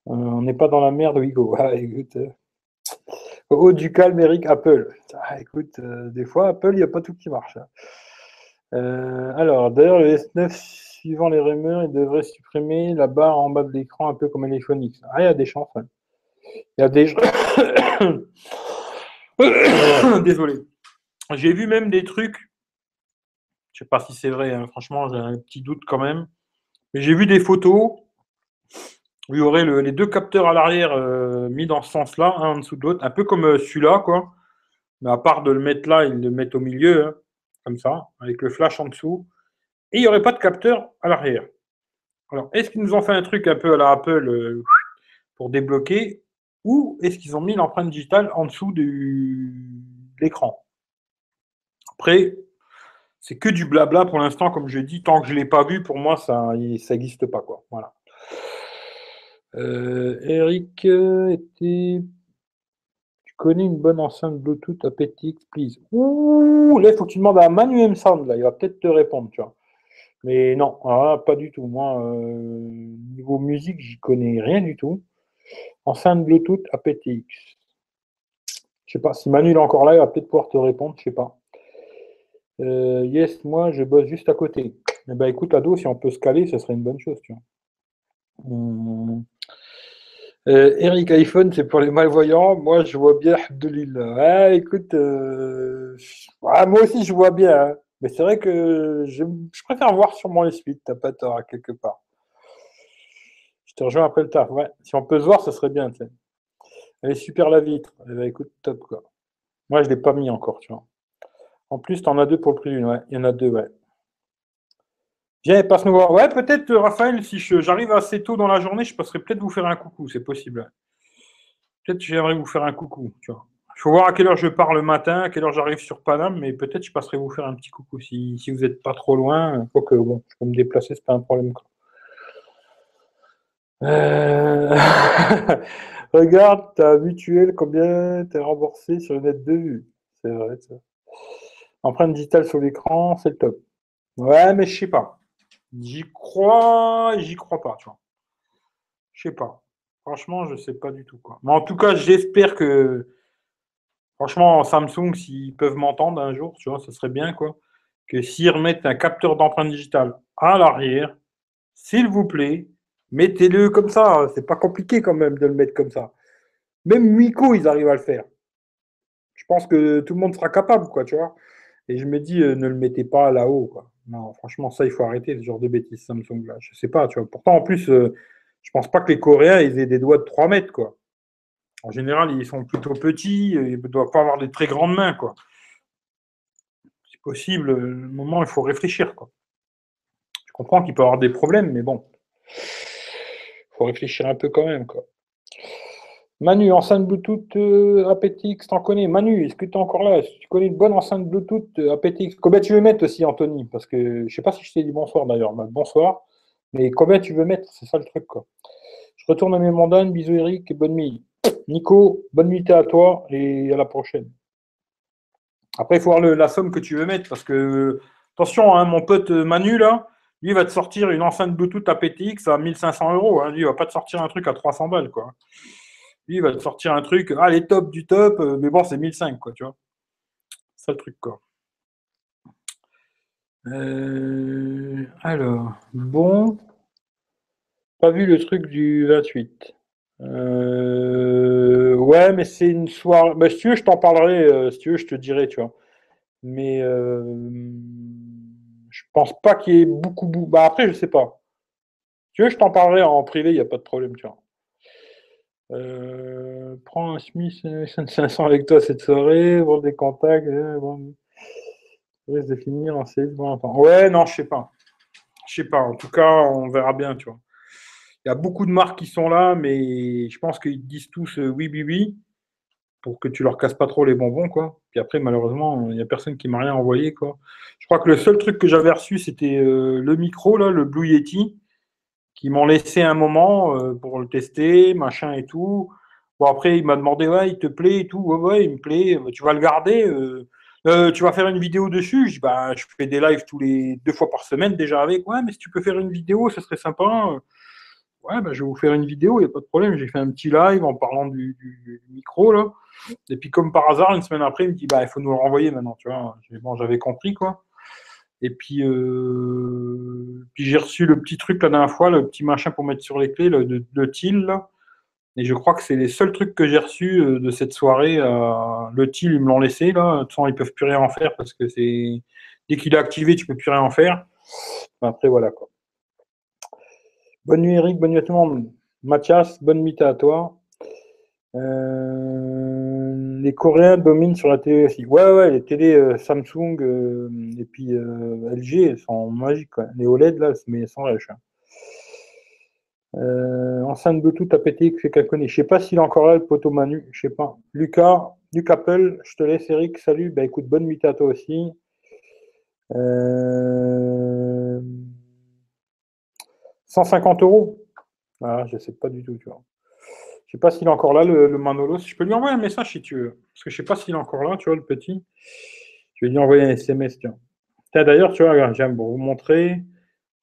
Speaker 1: On n'est pas dans la merde, Wigo. <laughs> Ah, écoute, au du calme, Eric, Apple. Ah, écoute, euh, des fois, Apple, il n'y a pas tout qui marche. Hein. Euh, alors, d'ailleurs, le S9, suivant les rumeurs, il devrait supprimer la barre en bas de l'écran, un peu comme l'iPhone X. Ah, il y a des chances. Il y a des. <coughs> Désolé. J'ai vu même des trucs. Je ne sais pas si c'est vrai, hein. franchement, j'ai un petit doute quand même. Mais j'ai vu des photos il y aurait les deux capteurs à l'arrière euh, mis dans ce sens-là, un en dessous de l'autre, un peu comme euh, celui-là, quoi. Mais à part de le mettre là, ils le mettent au milieu, hein, comme ça, avec le flash en dessous. Et il n'y aurait pas de capteur à l'arrière. Alors, est-ce qu'ils nous ont fait un truc un peu à la Apple euh, pour débloquer ou est-ce qu'ils ont mis l'empreinte digitale en dessous de l'écran? Après, c'est que du blabla pour l'instant, comme je dis, tant que je ne l'ai pas vu, pour moi, ça n'existe pas. Quoi. Voilà. Euh, Eric euh, était. Tu connais une bonne enceinte Bluetooth aptX, please. Ouh, là, il faut que tu demandes à Manu M Sound, là, il va peut-être te répondre, tu vois. Mais non, pas du tout. Moi, euh, niveau musique, j'y connais rien du tout. Enceinte Bluetooth aptX. Je sais pas, si Manu est encore là, il va peut-être pouvoir te répondre, je sais pas. yes, moi, je bosse juste à côté. Eh ben, écoute, Ado, si on peut se caler, ce serait une bonne chose, tu vois. Hum. Euh, Eric iPhone, c'est pour les malvoyants. Moi, je vois bien Abdelillah. Ah, écoute, euh, moi aussi, je vois bien. Hein. Mais c'est vrai que je, préfère voir sur mon S8. T'as pas tort, quelque part. Je te rejoins après le taf. Ouais. Si on peut se voir, ça serait bien. Elle est super la vitre. Eh ben, écoute, top quoi. Moi, je l'ai pas mis encore, tu vois. En plus, tu en as deux pour le prix d'une. Ouais, il y en a deux, ouais. Viens, passe nous voir. Ouais, peut-être, euh, Raphaël, si j'arrive assez tôt dans la journée, je passerai peut-être vous faire un coucou, c'est possible. Peut-être j'aimerais vous faire un coucou. Il faut voir à quelle heure je pars le matin, à quelle heure j'arrive sur Paname, mais peut-être je passerai vous faire un petit coucou si, vous n'êtes pas trop loin. Bon, je peux me déplacer, c'est pas un problème. Euh, <laughs> regarde, ta mutuelle, combien t'es remboursé sur le net de vue? C'est vrai, ça. Empreinte digitale sur l'écran, c'est le top. Ouais, mais je sais pas. J'y crois, j'y crois pas, tu vois. Je sais pas. Franchement, je sais pas du tout. Mais en tout cas, j'espère que franchement, Samsung, s'ils peuvent m'entendre un jour, tu vois, ce serait bien quoi. Que s'ils remettent un capteur d'empreinte digitale à l'arrière, s'il vous plaît, mettez-le comme ça. C'est pas compliqué quand même de le mettre comme ça. Même Miko, ils arrivent à le faire. Je pense que tout le monde sera capable, quoi, tu vois. Et je me dis, euh, ne le mettez pas là-haut, quoi. Non, franchement, ça, il faut arrêter ce genre de bêtises Samsung là. Je sais pas, tu vois. Pourtant, en plus, euh, je pense pas que les Coréens, aient des doigts de 3 mètres, quoi. En général, ils sont plutôt petits, ils ne doivent pas avoir des très grandes mains, quoi. C'est possible, le moment, il faut réfléchir, quoi. Je comprends qu'il peut avoir des problèmes, mais bon. Il faut réfléchir un peu quand même, quoi. Manu, enceinte Bluetooth euh, aptX, t'en connais Manu, est-ce que tu es encore là? Tu connais une bonne enceinte Bluetooth euh, aptX Combien tu veux mettre aussi, Anthony? Parce que je sais pas si je t'ai dit bonsoir d'ailleurs. bonsoir. Mais combien tu veux mettre? C'est ça le truc. Je retourne à mes mandats. Bisous, Eric, et bonne nuit. Nico, bonne nuit à toi et à la prochaine. Après, il faut voir la somme que tu veux mettre parce que, attention, hein, mon pote Manu, là, lui, va te sortir une enceinte Bluetooth aptX à 1500 euros. Hein. Lui, il va pas te sortir un truc à 300 balles, quoi. Il va te sortir un truc, ah, les top du top, euh, mais bon, c'est 1005, quoi, tu vois. C'est le truc, quoi. Euh, alors, bon. Pas vu le truc du 28. Euh, ouais, mais c'est une soirée. Si tu veux, je t'en parlerai. si tu veux, je te dirai, tu vois. Mais je pense pas qu'il y ait beaucoup. Bah, après, je sais pas. Si tu veux, je t'en parlerai en privé, il n'y a pas de problème, tu vois. Euh, prends un Smith 500 avec toi cette soirée, voir des contacts. Euh, bon, risque de finir en CS. ouais, non, je sais pas. Je sais pas. En tout cas, on verra bien, tu vois. Il y a beaucoup de marques qui sont là, mais je pense qu'ils disent tous euh, oui, oui, oui, pour que tu leur casses pas trop les bonbons, quoi. Puis après, malheureusement, il n'y a personne qui m'a rien envoyé, quoi. Je crois que le seul truc que j'avais reçu, c'était euh, le micro, là, le Blue Yeti qui m'ont laissé un moment euh, pour le tester, machin et tout. Bon, après, il m'a demandé, ouais, il te plaît et tout. Ouais, ouais, il me plaît. Tu vas le garder. Euh, euh, tu vas faire une vidéo dessus. Je dis, bah, je fais des lives tous les deux fois par semaine déjà avec. Ouais, mais si tu peux faire une vidéo, ce serait sympa. Ouais, bah, je vais vous faire une vidéo, il n'y a pas de problème. J'ai fait un petit live en parlant du, micro, là. Et puis, comme par hasard, une semaine après, il me dit, bah, il faut nous le renvoyer maintenant, tu vois. Bon, j'avais compris, quoi. Et puis, euh, puis j'ai reçu le petit truc la dernière fois, le petit machin pour mettre sur les clés, le, de, de Et je crois que c'est les seuls trucs que j'ai reçus euh, de cette soirée. Euh, le TIL, ils me l'ont laissé. Là. De toute façon, ils peuvent plus rien en faire parce que c'est dès qu'il est activé, tu peux plus rien en faire. Après, voilà quoi. Bonne nuit, Eric. Bonne nuit à tout le monde. Mathias, bonne nuit à toi. Euh, les Coréens dominent sur la télé aussi. Ouais, ouais, les télés euh, Samsung euh, et puis LG sont magiques. Les OLED, là, mais sans rêche. Hein. enceinte Bluetooth pété que quelqu'un connaît. Je sais pas s'il est encore là, le poteau Manu. Je sais pas. Lucas, Luc Apple, je te laisse, Eric. Salut. Bah écoute, bonne nuit à toi aussi. 150 euros. Ah, je sais pas du tout, tu vois. Je sais pas s'il est encore là, le, Manolos. Je peux lui envoyer un message si tu veux. Parce que je sais pas s'il est encore là, tu vois, le petit. Je vais lui envoyer un SMS, tiens. D'ailleurs, tu vois, j'aime vous montrer.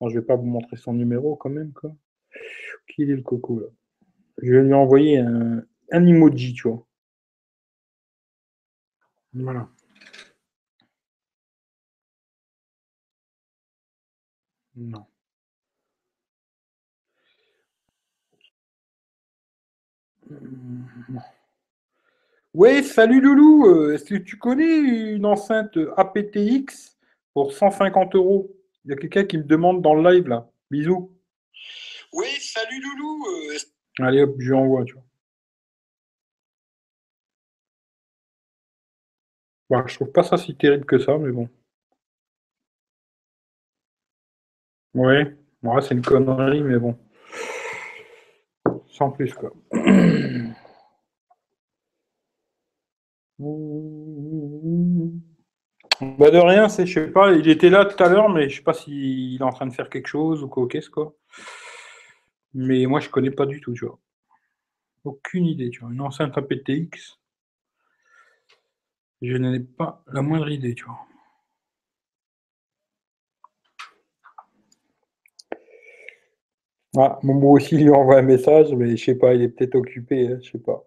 Speaker 1: Bon, je vais pas vous montrer son numéro quand même, quoi. Qui est le coco, là? Je vais lui envoyer un, un emoji, tu vois. Voilà. Non. Oui, salut Loulou. Euh, est-ce que tu connais une enceinte aptX pour 150 euros? Il y a quelqu'un qui me demande dans le live là. Bisous. Oui, salut Loulou. Euh, Allez hop, je lui envoie, tu vois. Bon, je trouve pas ça si terrible que ça, mais bon. Ouais, ouais c'est une connerie, mais bon. Sans plus, quoi. Bah de rien, c'est, je sais pas, il était là tout à l'heure, mais je sais pas s'il est en train de faire quelque chose ou quoi, qu'est-ce quoi. Mais moi, je connais pas du tout, tu vois. Aucune idée, tu vois. Une enceinte aptX, je n'en ai pas la moindre idée, tu vois. Ah, Momo aussi lui envoie un message, mais je sais pas, il est peut-être occupé, hein, je sais pas.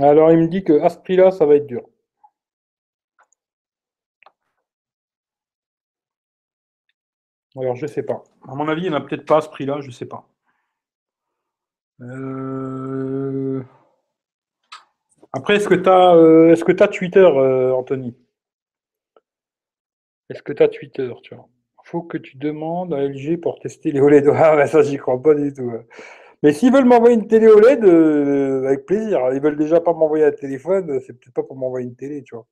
Speaker 1: Alors il me dit que à ce prix-là, ça va être dur. Alors je sais pas. À mon avis, il n'y en a peut-être pas à ce prix-là, je sais pas. Euh, après, est-ce que tu as, euh, est-ce que as Twitter, euh, Anthony? Est-ce que tu as Twitter, tu vois? Faut que tu demandes à LG pour tester les OLED. <laughs> Ah, ça, j'y crois pas du tout. Mais s'ils veulent m'envoyer une télé OLED, avec plaisir. Ils veulent déjà pas m'envoyer un téléphone, c'est peut-être pas pour m'envoyer une télé, tu vois.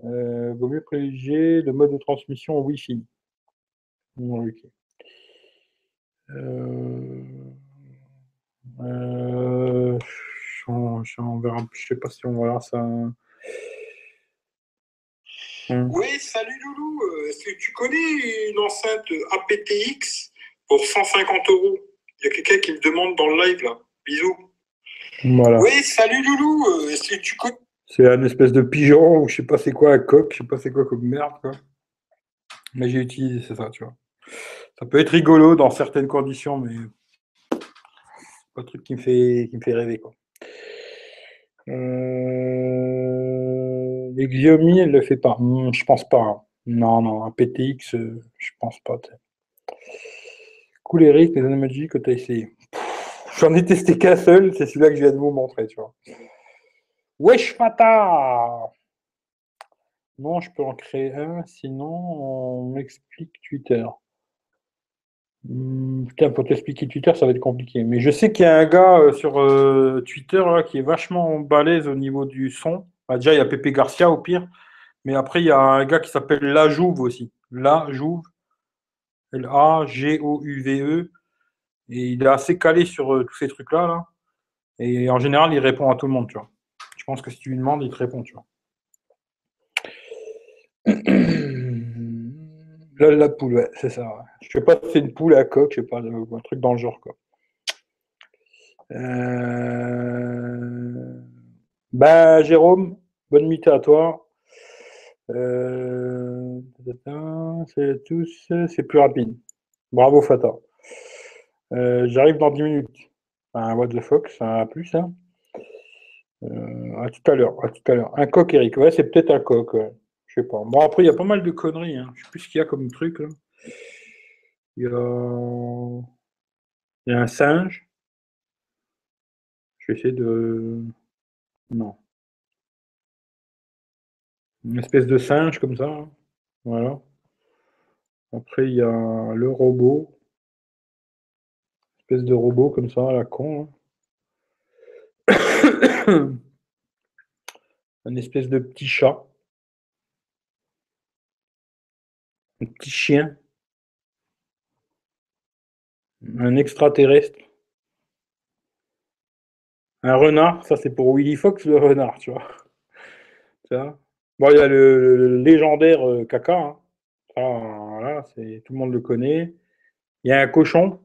Speaker 1: vaut mieux privilégier le mode de transmission Wi-Fi. ok. Euh, je, sais pas si on verra ça.
Speaker 2: Hmm. Oui, salut Loulou. Euh, est-ce que tu connais une enceinte aptX pour 150 euros? Il y a quelqu'un qui me demande dans le live là. Bisous. Voilà. Oui, salut Loulou. Euh, est-ce que tu connais?
Speaker 1: C'est un espèce de pigeon ou je sais pas c'est quoi un coq, je sais pas c'est quoi comme merde quoi. Mais j'ai utilisé ça, tu vois. Ça peut être rigolo dans certaines conditions, mais pas truc qui me fait, qui me fait rêver. Quoi. Euh, Xiaomi, elle le fait pas. Hmm, je pense pas. Hein. Non, non, un PTX, euh, je pense pas. Cool Eric, les analogies que tu as essayé. J'en ai testé qu'un seul, c'est celui-là que je viens de vous montrer, tu vois. Wesh Fata Non, je peux en créer un, sinon on m'explique Twitter. Hmm, putain, pour t'expliquer Twitter, ça va être compliqué. Mais je sais qu'il y a un gars euh, sur euh, Twitter qui est vachement balèze au niveau du son. Bah, déjà, il y a Pepe Garcia au pire. Mais après, il y a un gars qui s'appelle La Jouve aussi. La Jouve. L-A-G-O-U-V-E. Et il est assez calé sur euh, tous ces trucs-là. Là. Et en général, il répond à tout le monde, tu vois. Je pense que si tu lui demandes, il te répond, tu vois. La, poule, ouais, c'est ça. Je sais pas si c'est une poule à coque, je sais pas, un truc dans le genre, quoi. Euh... Ben, Jérôme, bonne nuit à toi. Euh... C'est tous, c'est plus rapide. Bravo Fata. Euh, j'arrive dans 10 minutes. Enfin, what the ça a plus, ça. Euh, à tout à l'heure, à tout à l'heure. Un coq, Eric. Ouais, c'est peut-être un coq. Je sais pas. Bon, après, il y a pas mal de conneries. Hein. Je sais plus ce qu'il y a comme truc. Là. Il, y a... il y a un singe. Je vais essayer de. Non. Une espèce de singe comme ça. Hein. Voilà. Après, il y a le robot. Une espèce de robot comme ça, à la con. Hein. <coughs> Un espèce de petit chat. Un petit chien. Un extraterrestre. Un renard, ça c'est pour Willy Fox le renard, tu vois. Bon, il y a le, légendaire euh, caca. Hein. voilà, c'est, tout le monde le connaît. Il y a un cochon.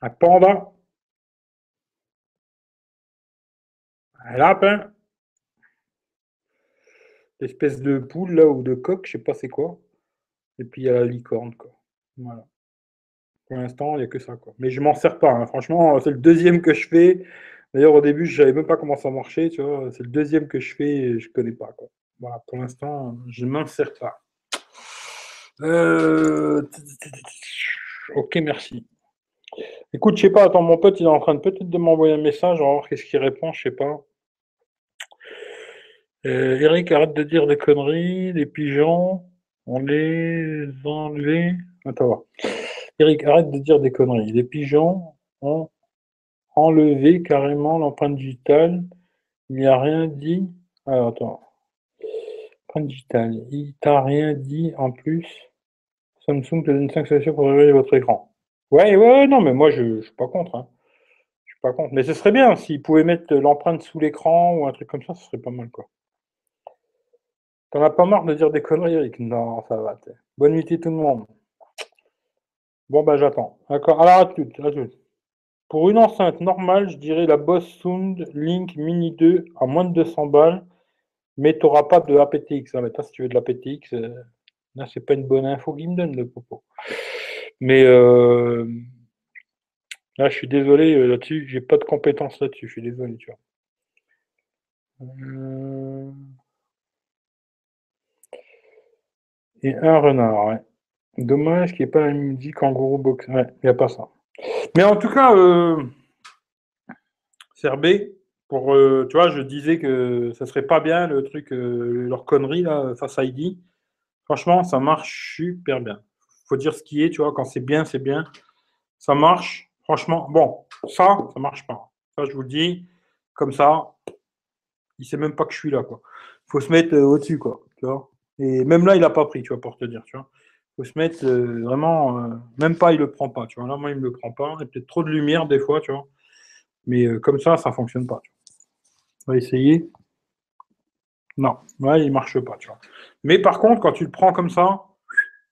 Speaker 1: Un panda. Un lapin espèce de poule là ou de coq, je sais pas c'est quoi. Et puis il y a la licorne quoi. Voilà. Pour l'instant, il n'y a que ça quoi. Mais je m'en sers pas. Hein. Franchement, c'est le deuxième que je fais. D'ailleurs, au début, je savais même pas comment ça marchait, tu vois. C'est le deuxième que je fais je connais pas quoi. Voilà, pour l'instant, je m'en sers pas. Euh, ok, merci. Écoute, je sais pas, attends, mon pote, il est en train de peut-être de m'envoyer un message, on va voir qu'est-ce qu'il répond, je sais pas. Euh, Eric, arrête de dire des conneries, les pigeons, on les. Attends. Eric, arrête de dire des conneries. Les pigeons ont enlevé carrément l'empreinte digitale. Il n'y a rien dit. Alors, attends. Empreinte digitale. Il t'a rien dit en plus. Samsung te donne 5 solutions pour révéler votre écran. Ouais, ouais, non, mais moi, je ne suis pas contre. Hein. Je suis pas contre. Mais ce serait bien s'ils pouvaient mettre l'empreinte sous l'écran ou un truc comme ça, ce serait pas mal, quoi. T'en as pas marre de dire des conneries, Eric? Non, ça va. Bonne nuit tout le monde. Bon, bah j'attends. D'accord. Alors, à toutes, à toutes. Pour une enceinte normale, je dirais la Boss Sound Link Mini 2 à moins de 200 balles, mais tu n'auras pas de APTX. Ah, mais si tu veux de l'APTX, euh, là, c'est pas une bonne info qu'il me donne, le propos. Mais euh, là, je suis désolé euh, là-dessus, j'ai pas de compétences là-dessus, je suis désolé, tu vois. Euh... Et un renard, ouais. Dommage qu'il n'y ait pas la musique kangourou box. Ouais, il n'y a pas ça. Mais en tout cas, euh, pour, euh, tu vois, je disais que ça serait pas bien le truc, euh, leur connerie là, face à ID. Franchement, ça marche super bien. Faut dire ce qui est, tu vois, quand c'est bien, c'est bien. Ça marche. Franchement, bon, ça, ça marche pas. Ça, je vous le dis, comme ça, il sait même pas que je suis là, quoi. Faut se mettre au-dessus, quoi. Tu vois. Et même là, il n'a pas pris, tu vois, pour te dire, tu vois. Faut se mettre vraiment, même pas, il le prend pas, tu vois. Là, moi, il me le prend pas. Il y a peut-être trop de lumière des fois, tu vois. Mais euh, comme ça, ça ne fonctionne pas. On va essayer. Non, ouais, il marche pas. Tu vois. Mais par contre, quand tu le prends comme ça,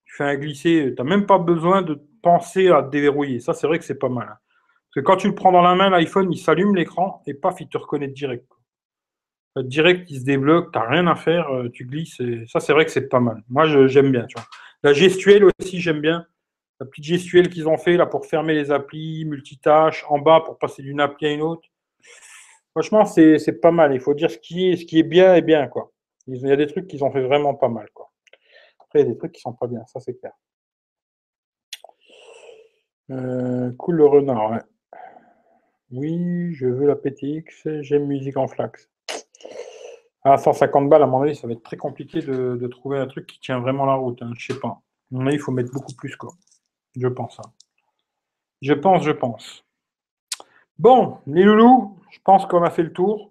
Speaker 1: tu fais un glisser, tu n'as même pas besoin de penser à déverrouiller. Ça, c'est vrai que c'est pas mal. Hein. Parce que quand tu le prends dans la main, l'iPhone, il s'allume l'écran et paf, il te reconnaît direct. Direct, il se débloque, tu n'as rien à faire, euh, tu glisses. Et ça, c'est vrai que c'est pas mal. Moi, j'aime bien. La gestuelle aussi, j'aime bien la petite gestuelle qu'ils ont fait là pour fermer les applis, multitâches, en bas pour passer d'une appli à une autre. Franchement, c'est pas mal. Il faut dire ce qui est, ce qui est bien et bien, quoi. Il y a des trucs qu'ils ont fait vraiment pas mal, quoi. Après, il y a des trucs qui sont pas bien, ça c'est clair. Euh, cool le renard. Oui, je veux la PTX, j'aime musique en flax. À 150 balles, à mon avis, ça va être très compliqué de, trouver un truc qui tient vraiment la route. Hein. Je sais pas. Avis, il faut mettre beaucoup plus, quoi. Je pense. Hein. Je pense, je pense. Bon, les loulous, je pense qu'on a fait le tour.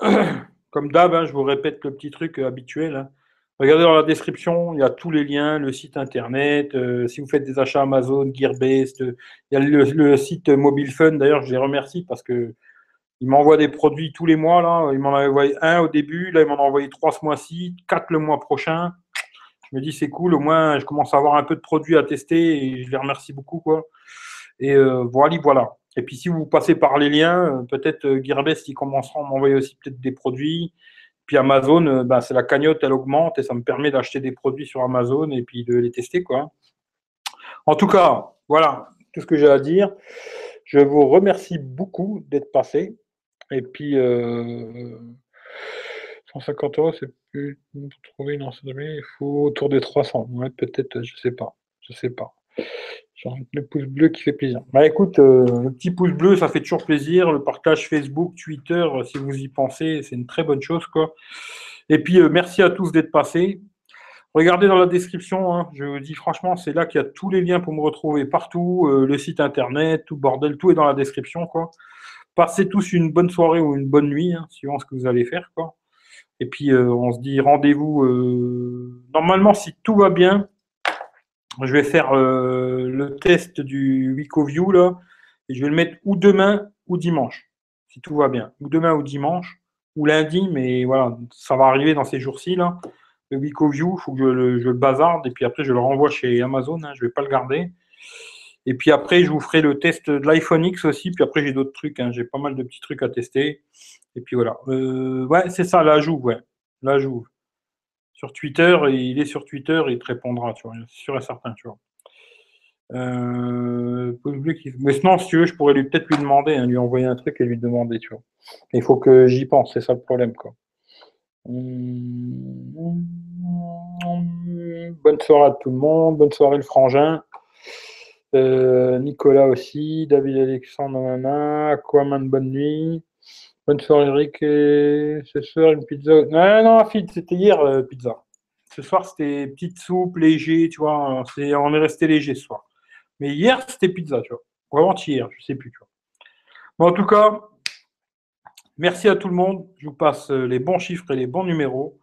Speaker 1: <clears throat> Comme d'hab, hein, je vous répète le petit truc euh, habituel. Hein. Regardez dans la description, il y a tous les liens, le site internet. Euh, si vous faites des achats Amazon, Gearbest, euh, il y a le, site Mobile Fun. D'ailleurs, je les remercie parce que ils m'envoient des produits tous les mois. Là, ils m'en ont envoyé un au début, là ils m'en ont envoyé trois ce mois-ci, quatre le mois prochain je me dis c'est cool, au moins je commence à avoir un peu de produits à tester et je les remercie beaucoup. Quoi. Et euh, voilà, voilà. Et puis si vous passez par les liens, euh, peut-être euh, Gearbest, ils commenceront à m'envoyer aussi peut-être des produits. Puis Amazon, ben, c'est la cagnotte, elle augmente et ça me permet d'acheter des produits sur Amazon et puis de les tester. Quoi. En tout cas, voilà tout ce que j'ai à dire. Je vous remercie beaucoup d'être passé. Et puis, 150 euros, c'est plus pour trouver une il faut autour des 300. Ouais, peut-être, je sais pas. Je sais pas. Le pouce bleu qui fait plaisir. Bah écoute, euh, le petit pouce bleu, ça fait toujours plaisir. Le partage Facebook, Twitter, euh, si vous y pensez, c'est une très bonne chose, quoi. Et puis, euh, merci à tous d'être passés. Regardez dans la description, hein. je vous dis franchement, c'est là qu'il y a tous les liens pour me retrouver partout, le site internet, tout bordel, tout est dans la description, quoi. Passez tous une bonne soirée ou une bonne nuit, hein, suivant ce que vous allez faire, quoi. Et puis, euh, on se dit rendez-vous. Euh, normalement, si tout va bien, je vais faire euh, le test du WicoView là, et je vais le mettre ou demain ou dimanche, si tout va bien. Ou demain ou dimanche, ou lundi, mais voilà, ça va arriver dans ces jours-ci. Le WicoView, il faut que je le, bazarde, et puis après, je le renvoie chez Amazon, hein, je ne vais pas le garder. Et puis après, je vous ferai le test de l'iPhone X aussi. Puis après, j'ai d'autres trucs. Hein. J'ai pas mal de petits trucs à tester. Et puis voilà. Euh, ouais, c'est ça, l'ajout, ouais. L'ajout. Sur Twitter, il est sur Twitter, il te répondra, tu vois, sûr et certain, tu. Euh, mais sinon, si tu veux, je pourrais peut-être lui demander, hein, lui envoyer un truc et lui demander, tu vois. Il faut que j'y pense, c'est ça le problème. Bonne soirée à tout le monde, bonne soirée le frangin. Euh, Nicolas aussi, David Alexandre, nana, Aquaman, bonne nuit. Bonne soirée, Eric. ce soir, une pizza. Non, non, c'était hier, euh, pizza. Ce soir, c'était petite soupe, léger, tu vois. on est resté léger ce soir. Mais hier, c'était pizza, tu vois. Vraiment hier, je sais plus, tu vois. En tout cas, merci à tout le monde. Je vous passe euh, les bons chiffres et les bons numéros.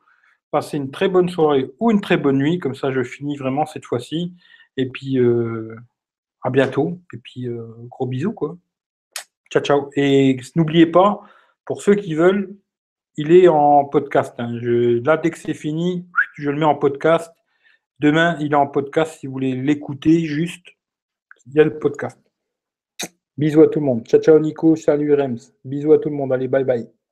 Speaker 1: Passez une très bonne soirée ou une très bonne nuit. Comme ça, je finis vraiment cette fois-ci. Et puis, à bientôt. Et puis, gros bisous, quoi. Ciao, ciao. Et n'oubliez pas, pour ceux qui veulent, il est en podcast. Hein. là, dès que c'est fini, je le mets en podcast. Demain, il est en podcast. Si vous voulez l'écouter, juste, il y a le podcast. Bisous à tout le monde. Ciao, ciao Nico. Salut Rems. Bisous à tout le monde. Allez, bye bye.